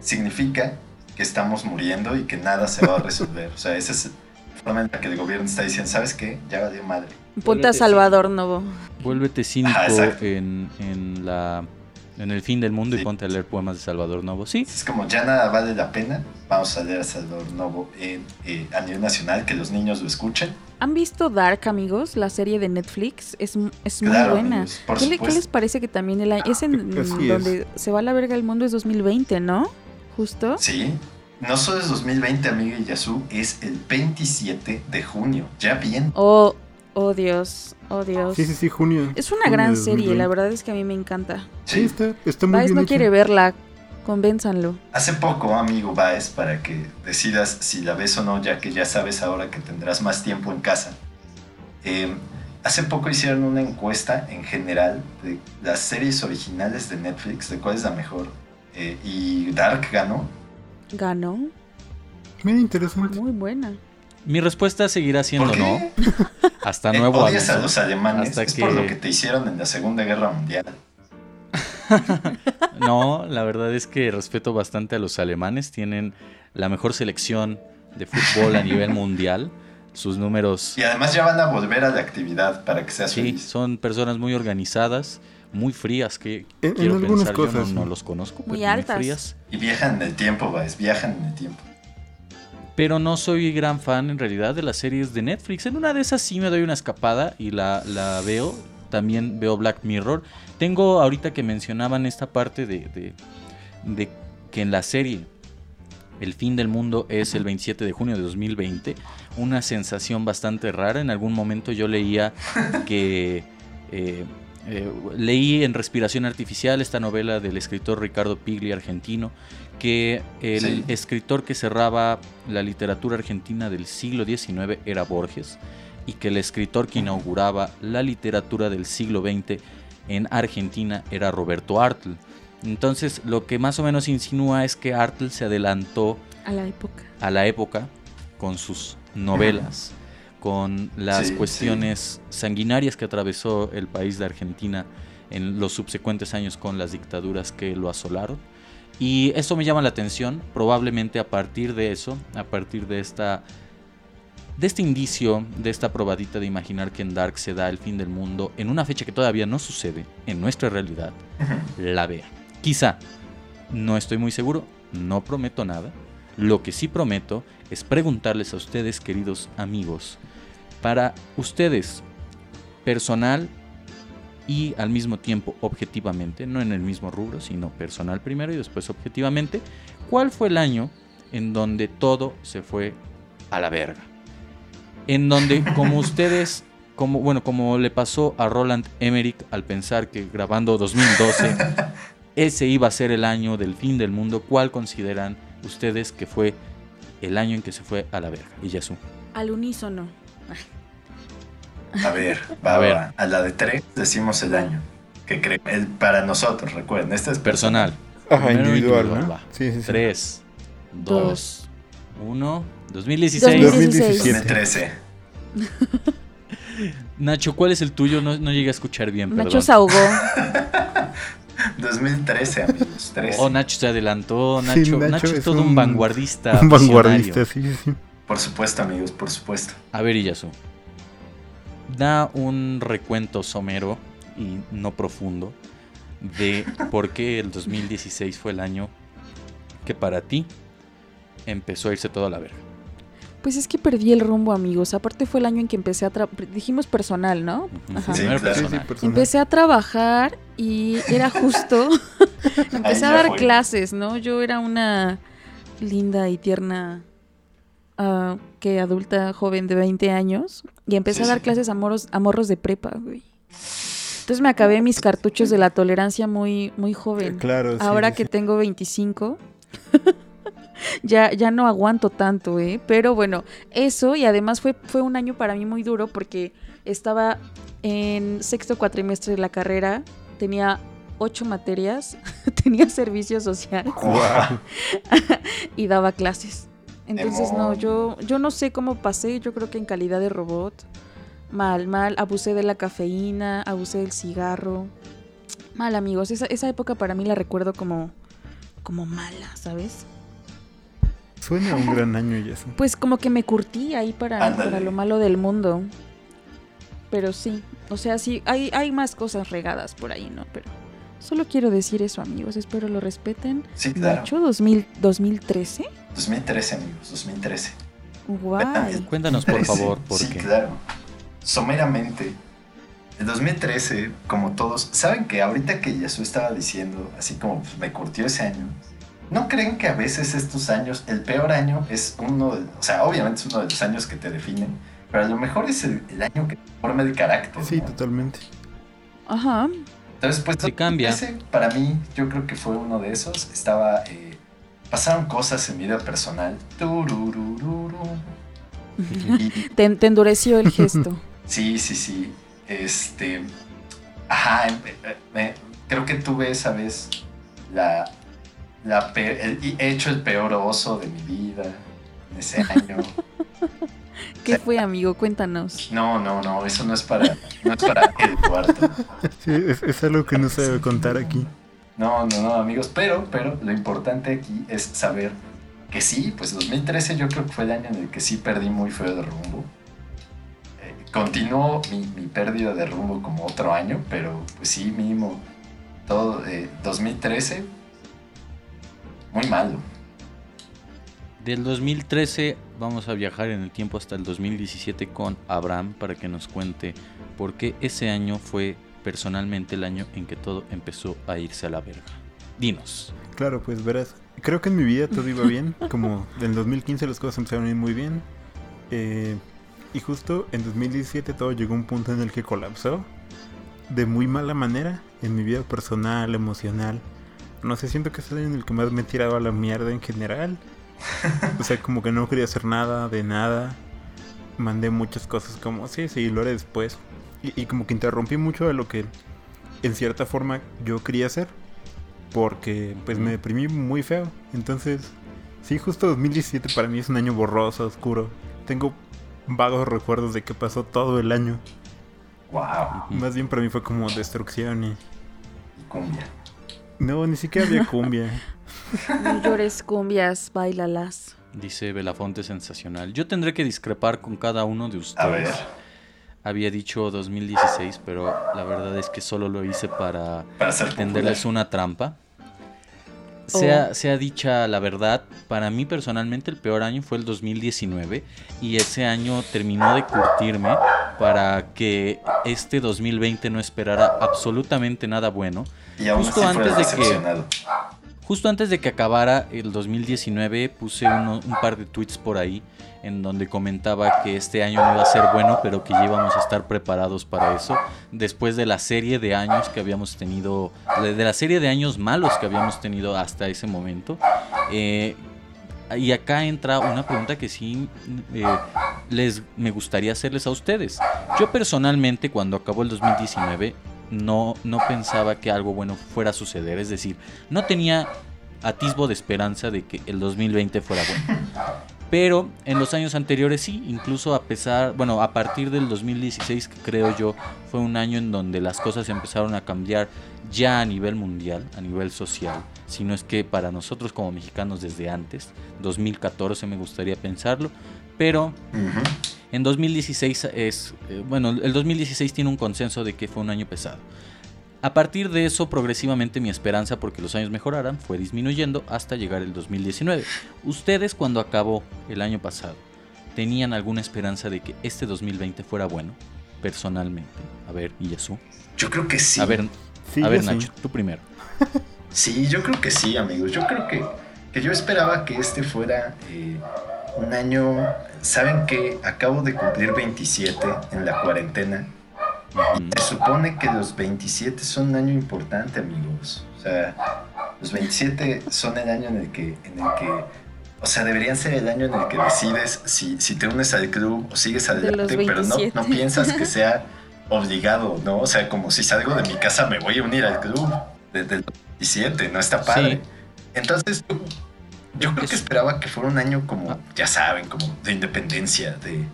significa que estamos muriendo y que nada se va a resolver. O sea, esa es la forma en la que el gobierno está diciendo, ¿sabes qué? Ya valió madre. Ponte a Salvador Novo. Vuélvete cínico exacto. en, en la en el fin del mundo y Sí. ponte a leer poemas de Salvador Novo. Sí, Es como ya nada vale la pena. Vamos a leer a Salvador Novo en, eh, a nivel nacional, que los niños lo escuchen. ¿Han visto Dark, amigos? La serie de Netflix. Es, es muy Claro, buena. amigos, ¿Qué, le- qué les parece que también el año... Es en Así es. donde se va a la verga el mundo es 2020, ¿no? Justo. Sí. No solo es 2020, amiga Yasu, es el 27 de junio. Ya bien. Oh, oh Dios, oh Dios. Sí, sí, sí, junio. Es una junio gran serie, 2020. la verdad es que a mí me encanta. Sí, está, está muy Baez bien no hecha. quiere verla, convénzanlo. Hace poco, amigo Baez, para que decidas si la ves o no, ya que ya sabes ahora que tendrás más tiempo en casa. Eh, hace poco hicieron una encuesta en general de las series originales de Netflix, de cuál es la mejor. Eh, y Dark ganó. Ganó, Mira, interesante. muy buena. mi respuesta seguirá siendo ¿Por no. qué? Hasta Eh, nuevo odias a los alemanes. Hasta es que- por lo que te hicieron en la Segunda Guerra Mundial. No, la verdad es que respeto bastante a los alemanes. Tienen la mejor selección de fútbol a nivel mundial. Sus números, Y además ya van a volver a la actividad para que seas sí, feliz. son personas muy organizadas, muy frías, que En- en quiero algunas pensar, yo cosas, no, los conozco, Muy pero altas. frías. Y viajan en el tiempo, Baez, viajan en el tiempo. Pero no soy gran fan en realidad de las series de Netflix. En una de esas sí me doy una escapada y la, la veo. También veo Black Mirror. Tengo ahorita que mencionaban esta parte de, de, de que en la serie El fin del mundo es el 27 de junio de 2020. Una sensación bastante rara. En algún momento yo leía que... eh, eh, leí en Respiración Artificial esta novela del escritor Ricardo Pigli, argentino, que el Sí. escritor que cerraba la literatura argentina del siglo XIX era Borges y que el escritor que inauguraba la literatura del siglo XX en Argentina era Roberto Artl. Entonces lo que más o menos insinúa es que Artl se adelantó A la época. a la época con sus novelas, con las Sí, cuestiones sanguinarias que atravesó el país de Argentina en los subsecuentes años con las dictaduras que lo asolaron. Y eso me llama la atención, probablemente a partir de eso, a partir de esta de este indicio, de esta probadita de imaginar que en Dark se da el fin del mundo en una fecha que todavía no sucede en nuestra realidad, la vea. Quizá, no estoy muy seguro, no prometo nada. Lo que sí prometo es preguntarles a ustedes, queridos amigos, para ustedes, personal y al mismo tiempo objetivamente, no en el mismo rubro, sino personal primero y después objetivamente, ¿cuál fue el año en donde todo se fue a la verga? En donde, como ustedes, como, bueno, como le pasó a Roland Emmerich al pensar que grabando 2012 ese iba a ser el año del fin del mundo, ¿cuál consideran ustedes que fue el año en que se fue a la verga? Y Yasu. Al unísono. A ver, va, A ver. va. A la de tres decimos el año. Que creo. El, para nosotros, recuerden. Este es Personal. Ajá, individual, individual, ¿no? va. Sí, sí, sí. 3, 2, Dos. 1, 2016. 2016. 2013. Nacho, ¿cuál es el tuyo? No, no llegué a escuchar bien, Nacho perdón. se ahogó. 2013, amigos. 13. Oh, Nacho se adelantó. Sí, Nacho, Nacho es es todo un, un- vanguardista. Un vanguardista, sí, sí. Por supuesto, amigos, por supuesto. A ver, Iyasu. Da un recuento somero y no profundo de por qué el 2016 fue el año que para ti empezó a irse todo a la verga. Pues es que perdí el rumbo, amigos. Aparte fue el año en que empecé a trabajar. Dijimos personal, ¿no? Ajá. Sí, Primero claro. Sí, sí, personal. personal. Empecé a trabajar y era justo. empecé a dar fue. clases, ¿no? Yo era una linda y tierna que adulta joven de 20 años y empecé Sí, a dar sí. clases a morros, a morros de prepa, güey. Entonces me acabé mis cartuchos de la tolerancia muy, muy joven. Claro, sí, Ahora que tengo 25, ya, ya no aguanto tanto, ¿eh? Pero bueno, eso y además fue, fue un año para mí muy duro porque estaba en sexto cuatrimestre de la carrera, tenía ocho materias, tenía servicio social y daba clases. Entonces no, yo, yo no sé cómo pasé, yo creo que en calidad de robot. Mal, mal, abusé de la cafeína, abusé del cigarro. Mal amigos, esa, esa época para mí la recuerdo como, como mala, ¿sabes? Suena un gran año y eso. Pues como que me curtí ahí para, para lo malo del mundo. Pero sí, o sea, sí, hay, hay más cosas regadas por ahí, ¿no? Pero solo quiero decir eso, amigos, espero lo respeten. Sí, claro. Nacho, 2000, 2013. 2013, amigos, 2013. Guay. Cuéntanos, por 13, favor, por sí, qué. claro. Someramente, el 2013, como todos, ¿saben que ahorita que Yasu estaba diciendo, así como pues, me curtió ese año, ¿no creen que a veces estos años, el peor año es uno, de- o sea, obviamente es uno de los años que te definen, pero a lo mejor es el, el año que te forma el carácter? Sí, ¿no? totalmente. Ajá. Entonces, pues, Sí cambia. 2013, para mí, yo creo que fue uno de esos. Estaba, eh, pasaron cosas en mi vida personal. Te, te endureció el gesto. Sí, sí, sí. Este. Ajá, em- eh, me- creo que tuve esa vez la. la pe- el- he hecho el peor oso de mi vida en ese año. ¿Qué fue, amigo? Cuéntanos. No, no, no, eso no es para, no es para el cuarto. Sí, es, es algo que no se debe contar aquí. No, no, no, amigos, pero, pero lo importante aquí es saber que sí, pues 2013 yo creo que fue el año en el que sí perdí muy feo de rumbo. Eh, continuó mi, mi pérdida de rumbo como otro año, pero pues sí, mínimo todo eh, 2013 muy malo. Del 2013 vamos a viajar en el tiempo hasta el 2017 con Abraham para que nos cuente por qué ese año fue personalmente el año en que todo empezó a irse a la verga. Dinos. Claro, pues verás, creo que en mi vida todo iba bien, como en 2015 las cosas empezaron a ir muy bien, eh, y justo en 2017 todo llegó a un punto en el que colapsó, de muy mala manera, en mi vida personal, emocional, no sé, siento que es el año en el que más me he tirado a la mierda en general, o sea, como que no quería hacer nada, de nada, mandé muchas cosas como, sí, sí, lo haré después, y, y como que interrumpí mucho de lo que en cierta forma yo quería hacer porque pues me deprimí muy feo. Entonces, sí, justo 2017 para mí es un año borroso, oscuro. Tengo vagos recuerdos de que pasó todo el año. Wow, Más bien para mí fue como destrucción y... y cumbia. No, ni siquiera había cumbia. No llores cumbias, bailalas. Dice Belafonte sensacional. Yo tendré que discrepar con cada uno de ustedes. A ver, Había dicho 2016, pero la verdad es que solo lo hice para para tenderles una trampa. Oh. Sea, sea dicha la verdad, para mí personalmente el peor año fue el 2019 y ese año terminó de curtirme para que este 2020 no esperara absolutamente nada bueno. Y aún justo antes de que- decepcionado. Justo antes de que acabara el 2019 puse un par de tweets por ahí en donde comentaba que este año no iba a ser bueno, pero que ya íbamos a estar preparados para eso, después de la serie de años que habíamos tenido, de de la serie de años malos que habíamos tenido hasta ese momento. Eh, y acá entra una pregunta que sí eh, les me gustaría hacerles a ustedes. Yo personalmente cuando acabó el 2019 no, no pensaba que algo bueno fuera a suceder, es decir, no tenía atisbo de esperanza de que el 2020 fuera bueno. Pero en los años anteriores sí, incluso a pesar, bueno, a partir del 2016 que creo yo fue un año en donde las cosas empezaron a cambiar ya a nivel mundial, a nivel social, si no es que para nosotros como mexicanos desde antes, 2014 me gustaría pensarlo, pero. En 2016 es, eh, bueno, el 2016 tiene un consenso de que fue un año pesado. A partir de eso, progresivamente mi esperanza porque los años mejoraran fue disminuyendo hasta llegar el 2019. Ustedes cuando acabó el año pasado, ¿tenían alguna esperanza de que este 2020 fuera bueno? Personalmente. A ver, Iyasu. Yo creo que sí. A ver, Sí, a ver sí. Nacho, tú primero. Sí, yo creo que sí, amigos. Yo creo que, que yo esperaba que este fuera eh, un año. Saben que acabo de cumplir 27 en la cuarentena. Ujú. Se supone que los 27 son un año importante, amigos. O sea, los 27 son el año en el que, en el que, o sea, deberían ser el año en el que decides si, si te unes al club o sigues los adelante, pero no, 27. no piensas que sea obligado, ¿no? O sea, como si salgo de mi casa me voy a unir al club desde el 27, no está padre. Sí. Entonces, yo, creo que Es- esperaba que fuera un año como, Ah. ya saben, como de independencia, de,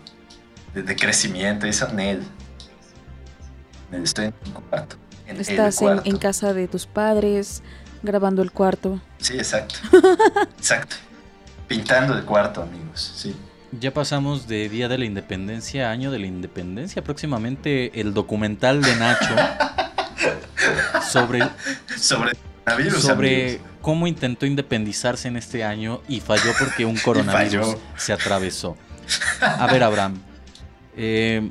de, de crecimiento. Esa Nel. Nel, Estoy en un cuarto. En Estás en, cuarto. en casa de tus padres, grabando el cuarto. Sí, exacto. exacto. Pintando el cuarto, amigos. Sí. Ya pasamos de Día de la Independencia a Año de la Independencia. Próximamente el documental de Nacho sobre, Sobre coronavirus, sobre amigos. Cómo intentó independizarse en este año y falló porque un coronavirus falló. se atravesó. A ver, Abraham, eh,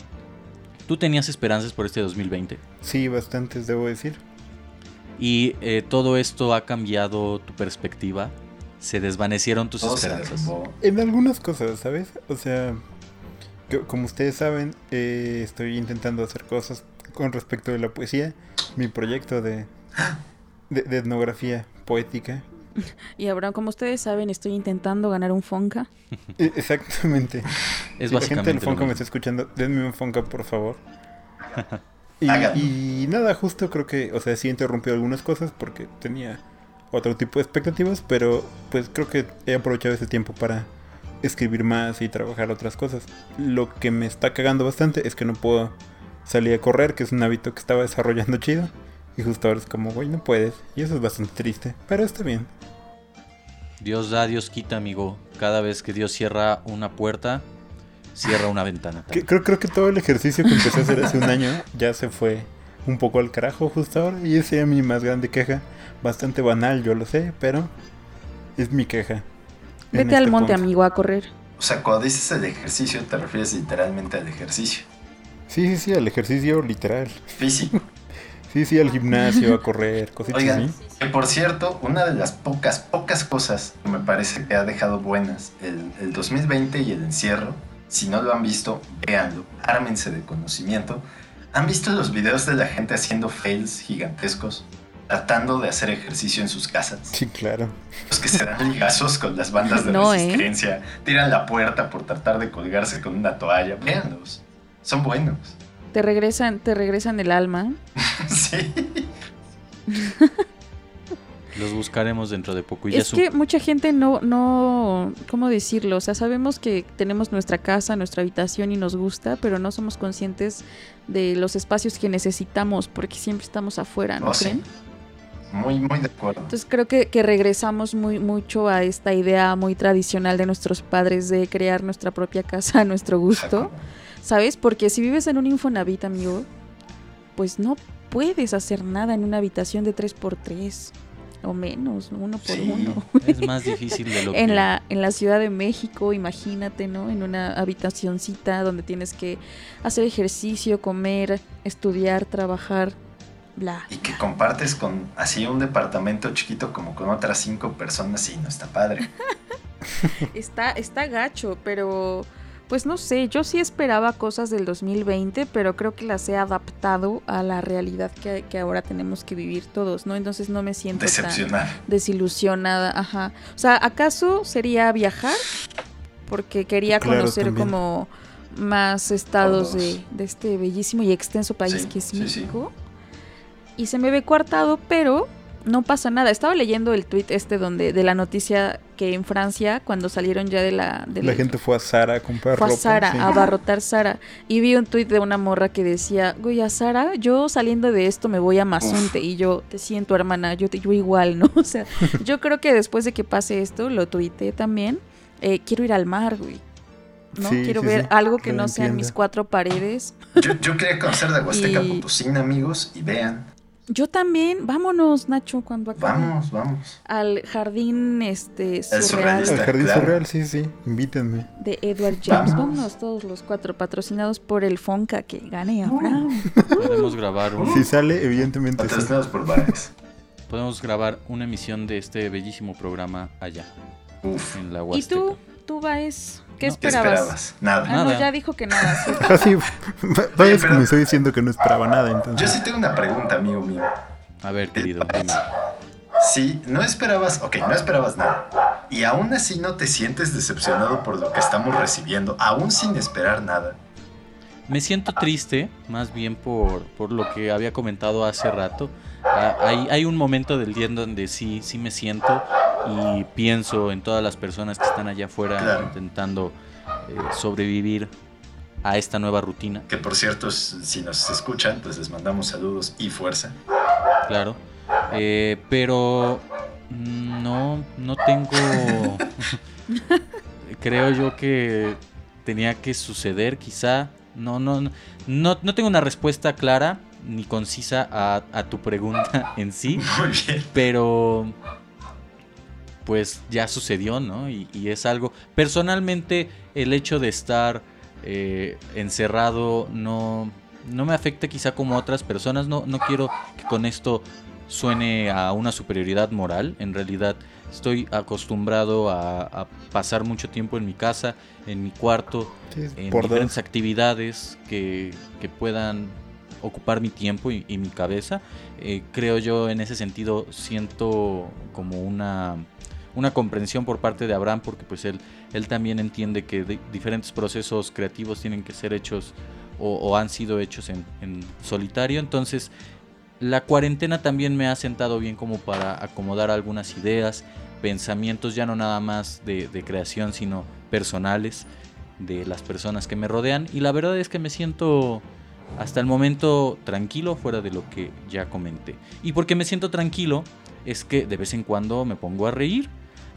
tú tenías esperanzas por este 2020 Sí, bastantes, debo decir. y eh, todo esto ha cambiado tu perspectiva. Se desvanecieron tus Todo esperanzas. En algunas cosas, ¿sabes? O sea, yo- como ustedes saben, eh, estoy intentando hacer cosas con respecto de la poesía. Mi proyecto de, de, de etnografía poética. Y Abraham, como ustedes saben, estoy intentando ganar un Fonca. E- Exactamente. Es Si la gente básicamente del Fonca me está escuchando, denme un Fonca, por favor. Y, y nada, justo creo que, o sea, sí interrumpió algunas cosas porque tenía otro tipo de expectativas, pero pues creo que he aprovechado ese tiempo para escribir más y trabajar otras cosas. Lo que me está cagando bastante es que no puedo salir a correr, que es un hábito que estaba desarrollando chido. Y justo ahora es como, güey, no puedes. Y eso es bastante triste, pero está bien. Dios da, Dios quita, amigo. Cada vez que Dios cierra una puerta, cierra una ventana. Creo, creo que todo el ejercicio que empecé a hacer hace un año ya se fue un poco al carajo justo ahora. Y esa es mi más grande queja. Bastante banal, yo lo sé, pero es mi queja. Vete al este monte, punto. amigo, a correr. O sea, cuando dices el ejercicio, te refieres literalmente al ejercicio. Sí, sí, sí, al ejercicio literal. Físico. Sí, sí, al gimnasio, a correr, cositas Oigan, así. que por cierto, una de las pocas, pocas cosas que me parece que ha dejado buenas el, el 2020 y el encierro, si no lo han visto, véanlo, ármense de conocimiento. ¿Han visto los videos de la gente haciendo fails gigantescos? Tratando de hacer ejercicio en sus casas. Sí, claro. Los que se dan ligazos con las bandas de No, ¿eh? resistencia, tiran la puerta por tratar de colgarse con una toalla. Véanlos. Son buenos. Te regresan, te regresan el alma. sí. Los buscaremos dentro de poco. Y Es que mucha gente no, no, ¿cómo decirlo? O sea, sabemos que tenemos nuestra casa, nuestra habitación y nos gusta, pero no somos conscientes de los espacios que necesitamos porque siempre estamos afuera, ¿no Oh, sí. Muy, muy de acuerdo. Entonces creo que, que regresamos muy mucho a esta idea muy tradicional de nuestros padres de crear nuestra propia casa a nuestro gusto, ¿sabes? Porque si vives en un Infonavit, amigo, pues no puedes hacer nada en una habitación de 3x3 o menos, uno por Sí. uno. es más difícil de lo que... En la, en la Ciudad de México, imagínate, ¿no? En una habitacioncita donde tienes que hacer ejercicio, comer, estudiar, trabajar, bla. Y que compartes con así un departamento chiquito como con otras cinco personas y no está padre. Está, está gacho, pero pues no sé, yo sí esperaba cosas del 2020, pero creo que las he adaptado a la realidad que, que ahora tenemos que vivir todos, ¿no? Entonces no me siento tan desilusionada, ajá. O sea, ¿acaso sería viajar? Porque quería Claro, conocer también. como más estados de, este bellísimo y extenso país Sí, que es sí, sí. México. Y se me ve coartado, pero no pasa nada. Estaba leyendo el tweet este donde de la noticia que en Francia, cuando salieron ya de la... de La gente fue a Sara a comprar fue a ropa. Sara, sí. a abarrotar Sara. Y vi un tuit de una morra que decía, güey, a Sara, yo saliendo de esto me voy a Mazunte. Y yo, te siento, hermana, yo, te, yo igual, ¿no? O sea, yo creo que después de que pase esto, lo tuiteé también, eh, quiero ir al mar, güey. ¿no? Sí, quiero sí, ver sí, algo que lo no sean mis cuatro paredes. Yo, yo quería conocer la Huasteca Y- Potosina, amigos, y vean. Yo también, vámonos, Nacho, cuando acabe. Vamos, vamos. Al jardín este surrealista. surreal Al jardín Claro. surreal, sí, sí. Invítenme. de Edward James. Vamos. Vámonos todos los cuatro, patrocinados por el Fonca que gane Abraham. Podemos grabar, un- Si sale, evidentemente sí. Patrocinados por bares. podemos grabar una emisión de este bellísimo programa allá, Uf. en la ¿Y Huasteca. tú, tú, Baez? ¿Qué No. ¿Qué esperabas? esperabas? Nada. Ah, no, Nada. ya dijo que nada. sí. Ah, sí. Vayas comenzó diciendo que no esperaba nada, Yo entonces. sí tengo una pregunta, amigo mío. A ver, querido, dime. Si no esperabas, ok, no esperabas nada. Y aún así no te sientes decepcionado por lo que estamos recibiendo, aún sin esperar nada. Me siento triste, más bien por, por lo que había comentado hace rato, Hay, hay un momento del día en donde sí, sí me siento y pienso en todas las personas que están allá afuera Claro. intentando eh, sobrevivir a esta nueva rutina, Que por cierto, si nos escuchan, pues les mandamos saludos y fuerza. claro. Eh, pero mm, no, no tengo... Creo yo que tenía que suceder, quizá. No, no, no, no tengo una respuesta clara ni concisa a, a tu pregunta en sí. Muy bien. pero pues ya sucedió, ¿no? Y, y es algo, personalmente el hecho de estar eh, encerrado no, no me afecta quizá como a otras personas, no, no quiero que con esto suene a una superioridad moral, en realidad estoy acostumbrado a, a pasar mucho tiempo en mi casa, en mi cuarto, Sí, en por diferentes dos. actividades que, que puedan ocupar mi tiempo y, mi cabeza. Eh, creo yo en ese sentido siento como una, una comprensión por parte de Abraham porque pues él, él también entiende que di- diferentes procesos creativos tienen que ser hechos o, han sido hechos en, solitario. Entonces la cuarentena también me ha sentado bien como para acomodar algunas ideas, pensamientos ya no nada más de creación sino personales de las personas que me rodean y la verdad es que me siento hasta el momento tranquilo fuera de lo que ya comenté. Y porque me siento tranquilo es que de vez en cuando me pongo a reír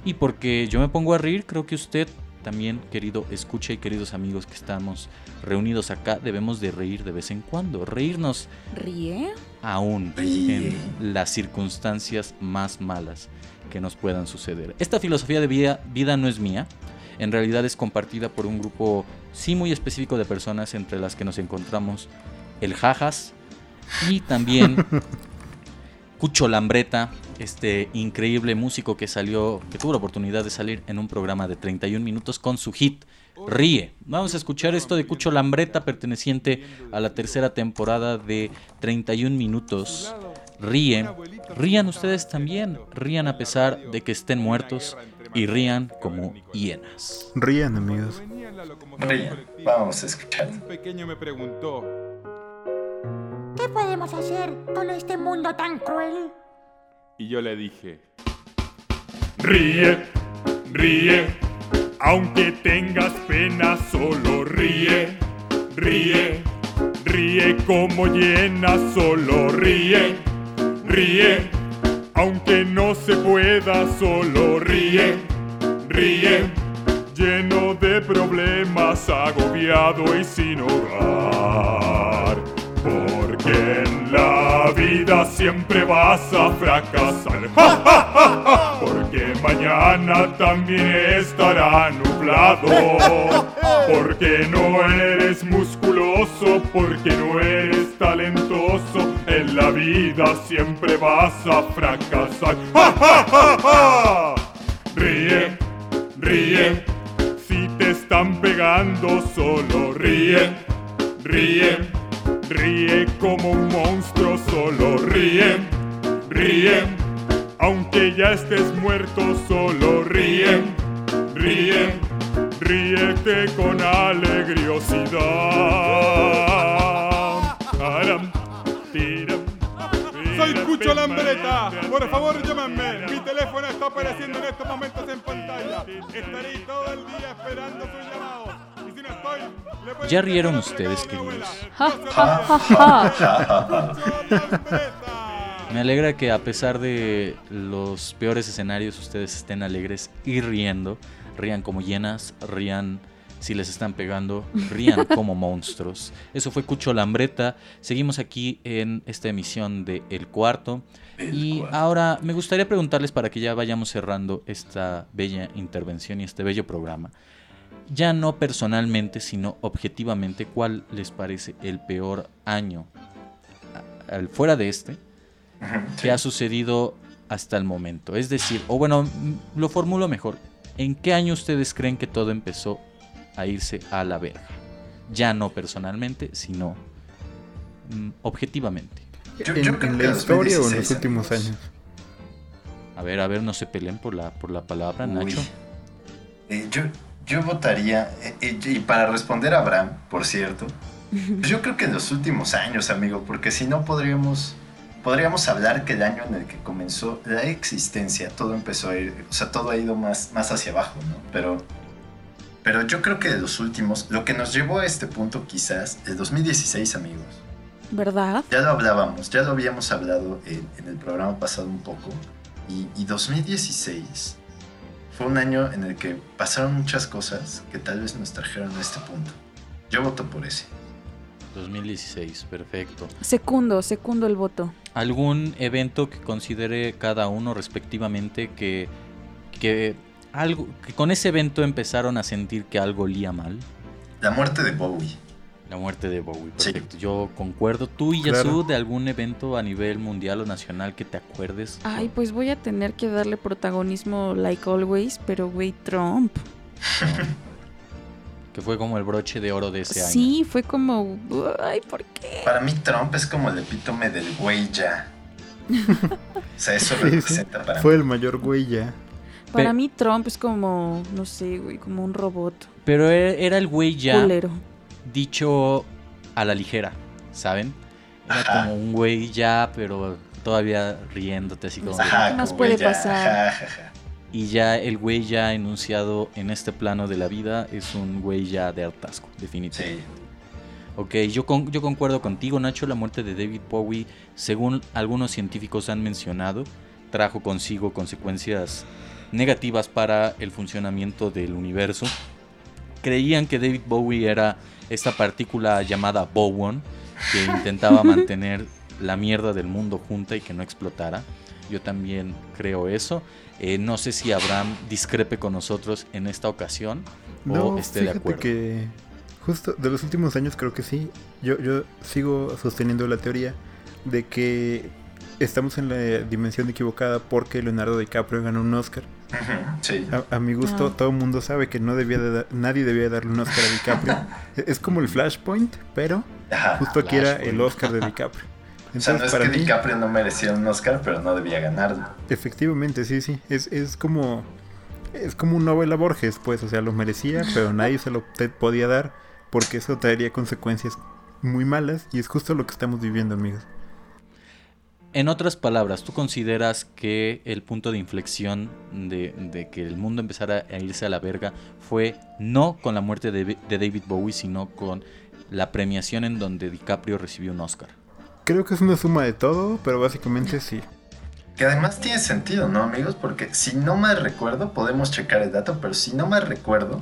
y porque yo me pongo a reír creo que usted también querido escucha y queridos amigos que estamos reunidos acá debemos de reír de vez en cuando, reírnos ¿Ríe? aún Ríe. en las circunstancias más malas que nos puedan suceder. Esta filosofía de vida, vida no es mía, en realidad es compartida por un grupo sí muy específico de personas entre las que nos encontramos el Jajas y también Cucho Lambreta, este increíble músico que salió, que tuvo la oportunidad de salir en un programa de 31 minutos con su hit Ríe. Vamos a escuchar esto de Cucho Lambreta perteneciente a la tercera temporada de 31 minutos. Ríe. Rían ustedes también. Rían a pesar de que estén muertos y rían como hienas. Rían, amigos. Rían. Vamos a escuchar. Un pequeño me preguntó, ¿Qué podemos hacer con este mundo tan cruel? y yo le dije, Ríe, ríe, aunque tengas pena, solo ríe, ríe, ríe como llena, solo ríe, ríe, aunque no se pueda, solo ríe, ríe, lleno de problemas, agobiado y sin hogar. Porque en la vida siempre vas a fracasar. ¡Ja! Porque mañana también estará nublado. Porque no eres musculoso, porque no eres talentoso. En la vida siempre vas a fracasar. ¡Ja, ja, ja, ja! Ríe, ríe. Están pegando, solo ríe, ríe. Ríe como un monstruo, solo ríe, ríe. Aunque ya estés muerto, solo ríe, ríe. Ríete con tiram, Soy Cucho Lambreta. Por favor, llámenme. Mi teléfono está apareciendo en estos momentos en pantalla. Estaré todo el día esperando sus llamados. Y si no estoy, le Ya rieron ustedes, queridos. Me alegra que a pesar de los peores escenarios ustedes estén alegres y riendo. Rían como llenas, rían si les están pegando, rían como monstruos. Eso fue Cucho Lambreta. Seguimos aquí en esta emisión de El Cuarto. Y ahora me gustaría preguntarles para que ya vayamos cerrando esta bella intervención y este bello programa. Ya no personalmente, sino objetivamente, ¿cuál les parece el peor año fuera de este que ha sucedido hasta el momento? Es decir, o bueno, lo formulo mejor. ¿En qué año ustedes creen que todo empezó a irse a la verga? Ya no personalmente, sino mm, objetivamente. Yo- ¿En, yo creo en que la historia o en 2016, los últimos años? A ver, a ver, no se peleen por la, por la palabra, Uy. Nacho. Eh, yo, yo votaría, eh, eh, y para responder a Abraham, por cierto, pues yo creo que en los últimos años, amigo, porque si no podríamos podríamos hablar que el año en el que comenzó la existencia, todo empezó a ir, o sea, todo ha ido más, más hacia abajo, ¿no? Pero, pero yo creo que de los últimos, lo que nos llevó a este punto quizás, el 2016, amigos. ¿Verdad? Ya lo hablábamos, ya lo habíamos hablado en, en el programa pasado un poco. Y, y 2016 fue un año en el que pasaron muchas cosas que tal vez nos trajeron a este punto. Yo voto por ese. 2016, perfecto. Secundo, secundo el voto. ¿Algún evento que considere cada uno respectivamente que, que, algo, que con ese evento empezaron a sentir que algo olía mal? La muerte de Bowie. La muerte de Bowie, Sí. Yo concuerdo. ¿Tú y Claro. Yasu de algún evento a nivel mundial o nacional que te acuerdes? Ay, pues voy a tener que darle protagonismo like always, pero güey, Trump. Que fue como el broche de oro de ese año. Sí, fue como, ay, ¿por qué? Para mí Trump es como el epítome del güey ya. o sea, eso Sí, representa para Fue mí. el mayor güey ya. Para Pe- mí Trump es como, no sé, güey, como un robot Pero e- era el güey ya culero. dicho a la ligera, ¿saben? Era Ajá. como un güey ya, pero todavía riéndote así como... Ajá, ¿Qué más como puede ya, pasar? ajá, ajá, ajá. Y ya el güey ya enunciado en este plano de la vida es un güey ya de hartazgo, definitivamente. Sí. Ok, yo, con- yo concuerdo contigo, Nacho. La muerte de David Bowie, según algunos científicos han mencionado, trajo consigo consecuencias negativas para el funcionamiento del universo. Creían que David Bowie era esta partícula llamada Bowen, que intentaba mantener la mierda del mundo junta y que no explotara. Yo también creo eso. Eh, no sé si Abraham discrepe con nosotros en esta ocasión o esté de acuerdo. que justo de los últimos años creo que sí. Yo, yo sigo sosteniendo la teoría de que estamos en la dimensión equivocada porque Leonardo DiCaprio ganó un Oscar. Sí. A, a mi gusto, Ah. todo el mundo sabe que no debía de da- nadie debía darle un Oscar a DiCaprio. Es como el Flashpoint, pero justo aquí era el Oscar de DiCaprio. O sea, no es para que mí, DiCaprio no merecía un Oscar, pero no debía ganarlo. efectivamente, sí, sí. Es, es como es como un novela Borges, pues, o sea, lo merecía, pero nadie se lo te- podía dar porque eso traería consecuencias muy malas y es justo lo que estamos viviendo, amigos. En otras palabras, ¿tú consideras que el punto de inflexión de, de que el mundo empezara a irse a la verga fue no con la muerte de, de David Bowie, sino con la premiación en donde DiCaprio recibió un Oscar? Creo que es una suma de todo, pero básicamente sí. Que además tiene sentido, ¿no, amigos? Porque si no mal recuerdo, podemos checar el dato, pero si no mal recuerdo,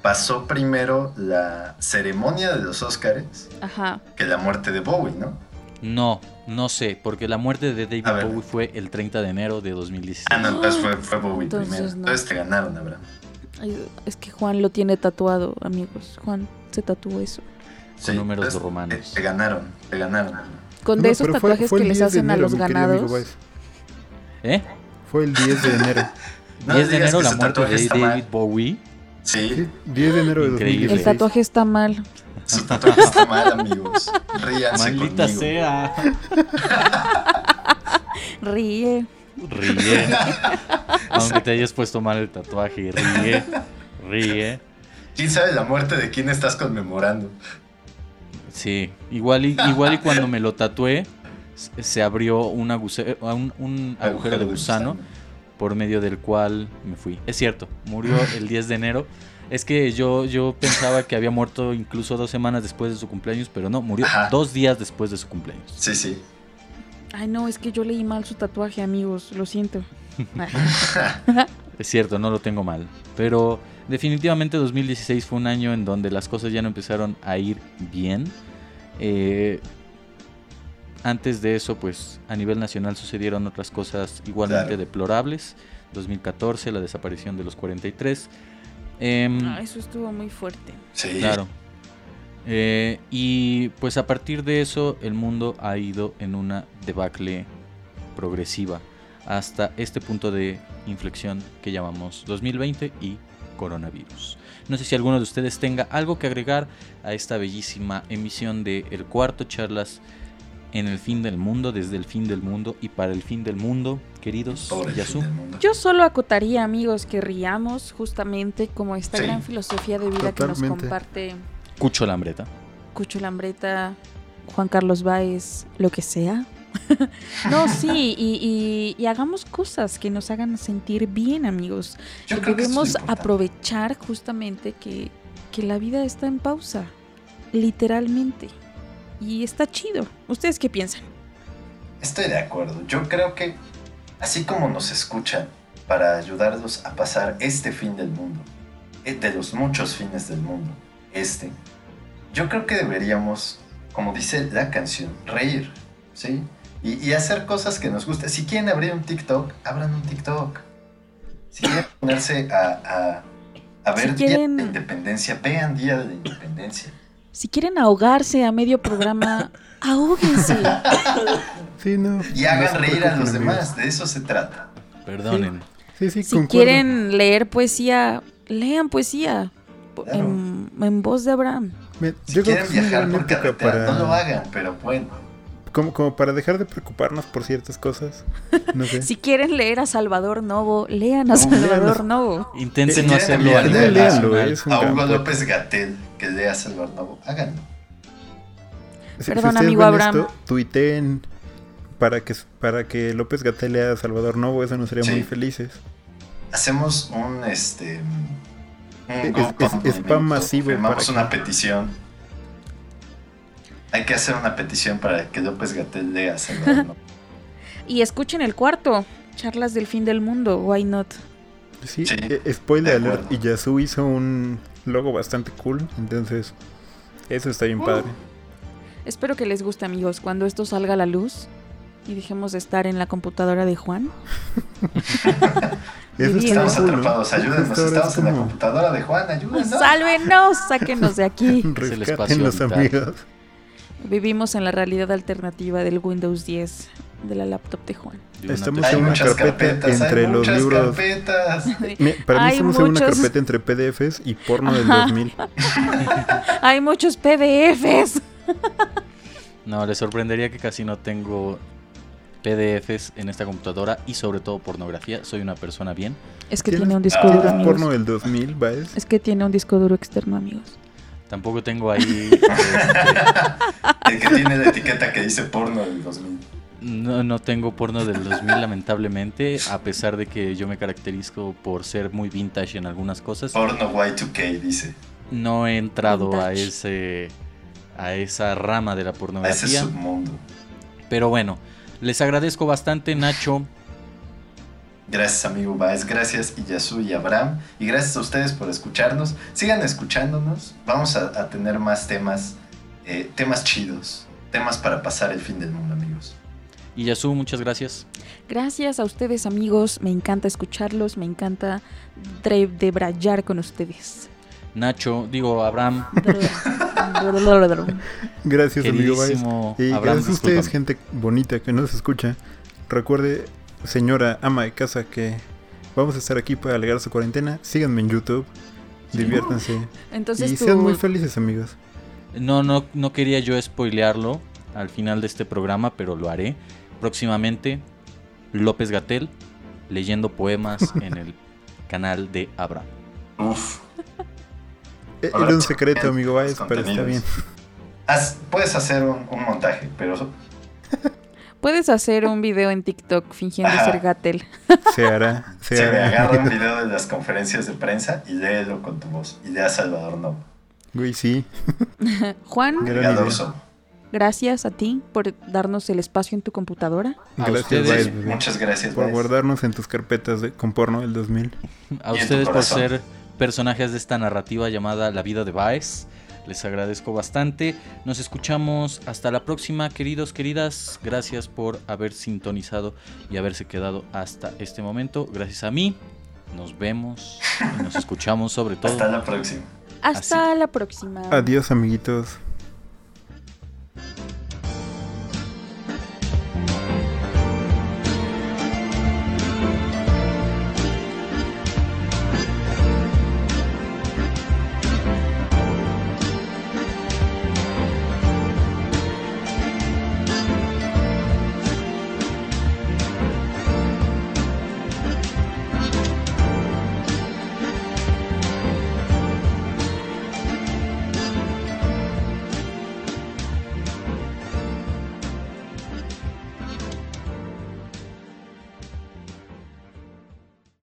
pasó primero la ceremonia de los Oscars Ajá. que la muerte de Bowie, ¿no? No, no sé, porque la muerte de David A. Bowie fue el 30 de enero de 2016. Ah, no, entonces fue, fue Bowie Entonces primero. no. Entonces te ganaron, Abraham. Ay, Es que Juan lo tiene tatuado, amigos. Juan se tatuó eso. Con números entonces romanos. Te, te ganaron, te ganaron. Con No, de esos fue- tatuajes fue el que les 10 de hacen a enero, los querido amigo ganados. ¿Eh? Fue el 10 de enero. No 10 de enero la muerte de David mal. Bowie. Sí, Sí, 10 de enero de Increíble. 2016. El tatuaje está mal. Su tatuaje está mal, amigos. Ríanse Maldita conmigo. sea. Ríe. Ríe. Aunque te hayas puesto mal el tatuaje, ríe. Ríe. ¿Quién sabe la muerte de quién estás conmemorando? Sí, igual y, igual y cuando me lo tatué, se abrió un, un agujero de gusano por medio del cual me fui. Es cierto, murió el 10 de enero. Es que yo, yo pensaba que había muerto incluso dos semanas después de su cumpleaños, pero no, murió Ajá. dos días después de su cumpleaños. Sí, sí. Ay, no, es que yo leí mal su tatuaje, amigos. Lo siento. Es cierto, no lo tengo mal. Pero definitivamente 2016 fue un año en donde las cosas ya no empezaron a ir bien. Eh, antes de eso, pues a nivel nacional sucedieron otras cosas igualmente Claro. deplorables. 2014, la desaparición de los 43. Em, Ah, eso estuvo muy fuerte. Sí. Claro. Eh, y pues a partir de eso el mundo ha ido en una debacle progresiva hasta este punto de inflexión que llamamos 2020 y coronavirus. No sé si alguno de ustedes tenga algo que agregar a esta bellísima emisión de El Cuarto Charlas en el fin del mundo, desde el fin del mundo y para el fin del mundo, queridos Yasu. Yo solo acotaría, amigos, que riamos justamente como esta Sí. gran filosofía de vida que nos comparte Cucho Lambreta. Cucho Lambreta, Juan Carlos Báez, lo que sea. No, sí, y, y- y hagamos cosas que nos hagan sentir bien, amigos. Yo Y creo que eso es debemos aprovechar justamente que, que la vida está en pausa, literalmente. Y está chido. ¿Ustedes qué piensan? Estoy de acuerdo. Yo creo que así como nos escuchan para ayudarlos a pasar este fin del mundo, eh, de los muchos fines del mundo, este, yo creo que deberíamos, como dice la canción, reír, ¿sí? Y, y hacer cosas que nos gusten. Si quieren abrir un TikTok, abran un TikTok. Si quieren ponerse a, a, a ver Si Día de la Independencia, vean Día de la Independencia. Si quieren ahogarse a medio programa, ahóguense. Sí, no. Y hagan reír a los amigos. demás, de eso se trata. Perdonen. Sí, sí, Si concuerdo. quieren leer poesía, lean poesía. Claro. En, en voz de Abraham. Me- Si yo creo quieren que viajar gran por época carretera, para... no lo hagan, pero bueno. como, como para dejar de preocuparnos por ciertas cosas. No sé. Si quieren leer a Salvador Novo, lean a No, Salvador. Novo. Intenten Si no hacerlo nacional. es un A Hugo. López Gatel, que lea Salvador Novo, háganlo. Si- si Perdón, ustedes amigo ven Abraham. esto, tuiteen para que, para que López Gatel lea a Salvador Novo, eso nos haría Sí. muy felices. Hacemos un este un Es- es- spam masivo firmamos para una que- petición. Hay que hacer una petición para que López Gatel lea Salvador Novo. Y escuchen el cuarto, charlas del fin del mundo, why not? Sí, Sí, eh, spoiler alert, y Yasu hizo un logo bastante cool, entonces eso está bien Uh. padre. Espero que les guste, amigos, cuando esto salga a la luz y dejemos de estar en la computadora de Juan. Eso Bien. está Estamos cool, ¿no? atrapados, ayúdenos, estamos en la computadora de Juan, ayúdenos. ¡Sálvenos! ¡Sáquenos de aquí! Los amigos. Vivimos en la realidad alternativa del Windows 10 de la laptop de Juan. Estamos en una carpeta entre los libros. Para mí estamos en una carpeta entre PDFs y porno del Ajá. 2000. ¡Hay muchos PDFs! No, les sorprendería que casi no tengo PDFs en esta computadora y sobre todo pornografía. Soy una persona bien. Es que ¿Tienes- tiene un disco duro, ¿Tienes amigos. porno del 2000, Baez? Es que tiene un disco duro externo, amigos. Tampoco tengo ahí... este, El que tiene la etiqueta que dice porno del 2000. No, no tengo porno del 2000 lamentablemente, a pesar de que yo me caracterizo por ser muy vintage en algunas cosas. Porno Y2K dice. No he entrado a ese a esa rama de la A ese pornografía. submundo. Pero bueno, les agradezco bastante, Nacho. Gracias amigo Baez, gracias Iyasu y Abraham y gracias a ustedes por escucharnos. Sigan escuchándonos, vamos a, a tener más temas, eh, temas chidos, temas para pasar el fin del mundo amigos. Y Yasu, muchas gracias. Gracias a ustedes, amigos. Me encanta escucharlos. Me encanta debrayar con ustedes. Nacho, digo Abraham, Gracias, amigo Baez. Y Abraham, gracias a ustedes, gente bonita que nos escucha. Recuerde, señora ama de casa, que vamos a estar aquí para alegar su cuarentena. Síganme en YouTube. Diviértanse. Entonces y tú, sean muy felices, amigos. No, no, no quería yo spoilearlo al final de este programa, pero lo haré. Próximamente, López Gatel leyendo poemas en el canal de Abraham. Uf, Eh, Era un secreto, amigo Baez, pero está bien. Haz- puedes hacer un, un montaje, pero puedes hacer un video en TikTok fingiendo Ajá. ser Gatel. Se hará. Se se me hará. agarra un video de las conferencias de prensa y léelo con tu voz. Y lea Salvador Novo. Güey, sí. Juan, Gran. Gracias a ti por darnos el espacio en tu computadora. A Gracias, ustedes, Baez, Muchas gracias, por Baez. guardarnos en tus carpetas de, con porno del 2000. A ustedes por ser personajes de esta narrativa llamada La vida de Baez. Les agradezco bastante. Nos escuchamos hasta la próxima, queridos, queridas. Gracias por haber sintonizado y haberse quedado hasta este momento. Gracias a mí. Nos vemos y nos escuchamos sobre todo. Hasta la próxima. Hasta la próxima. Adiós, amiguitos.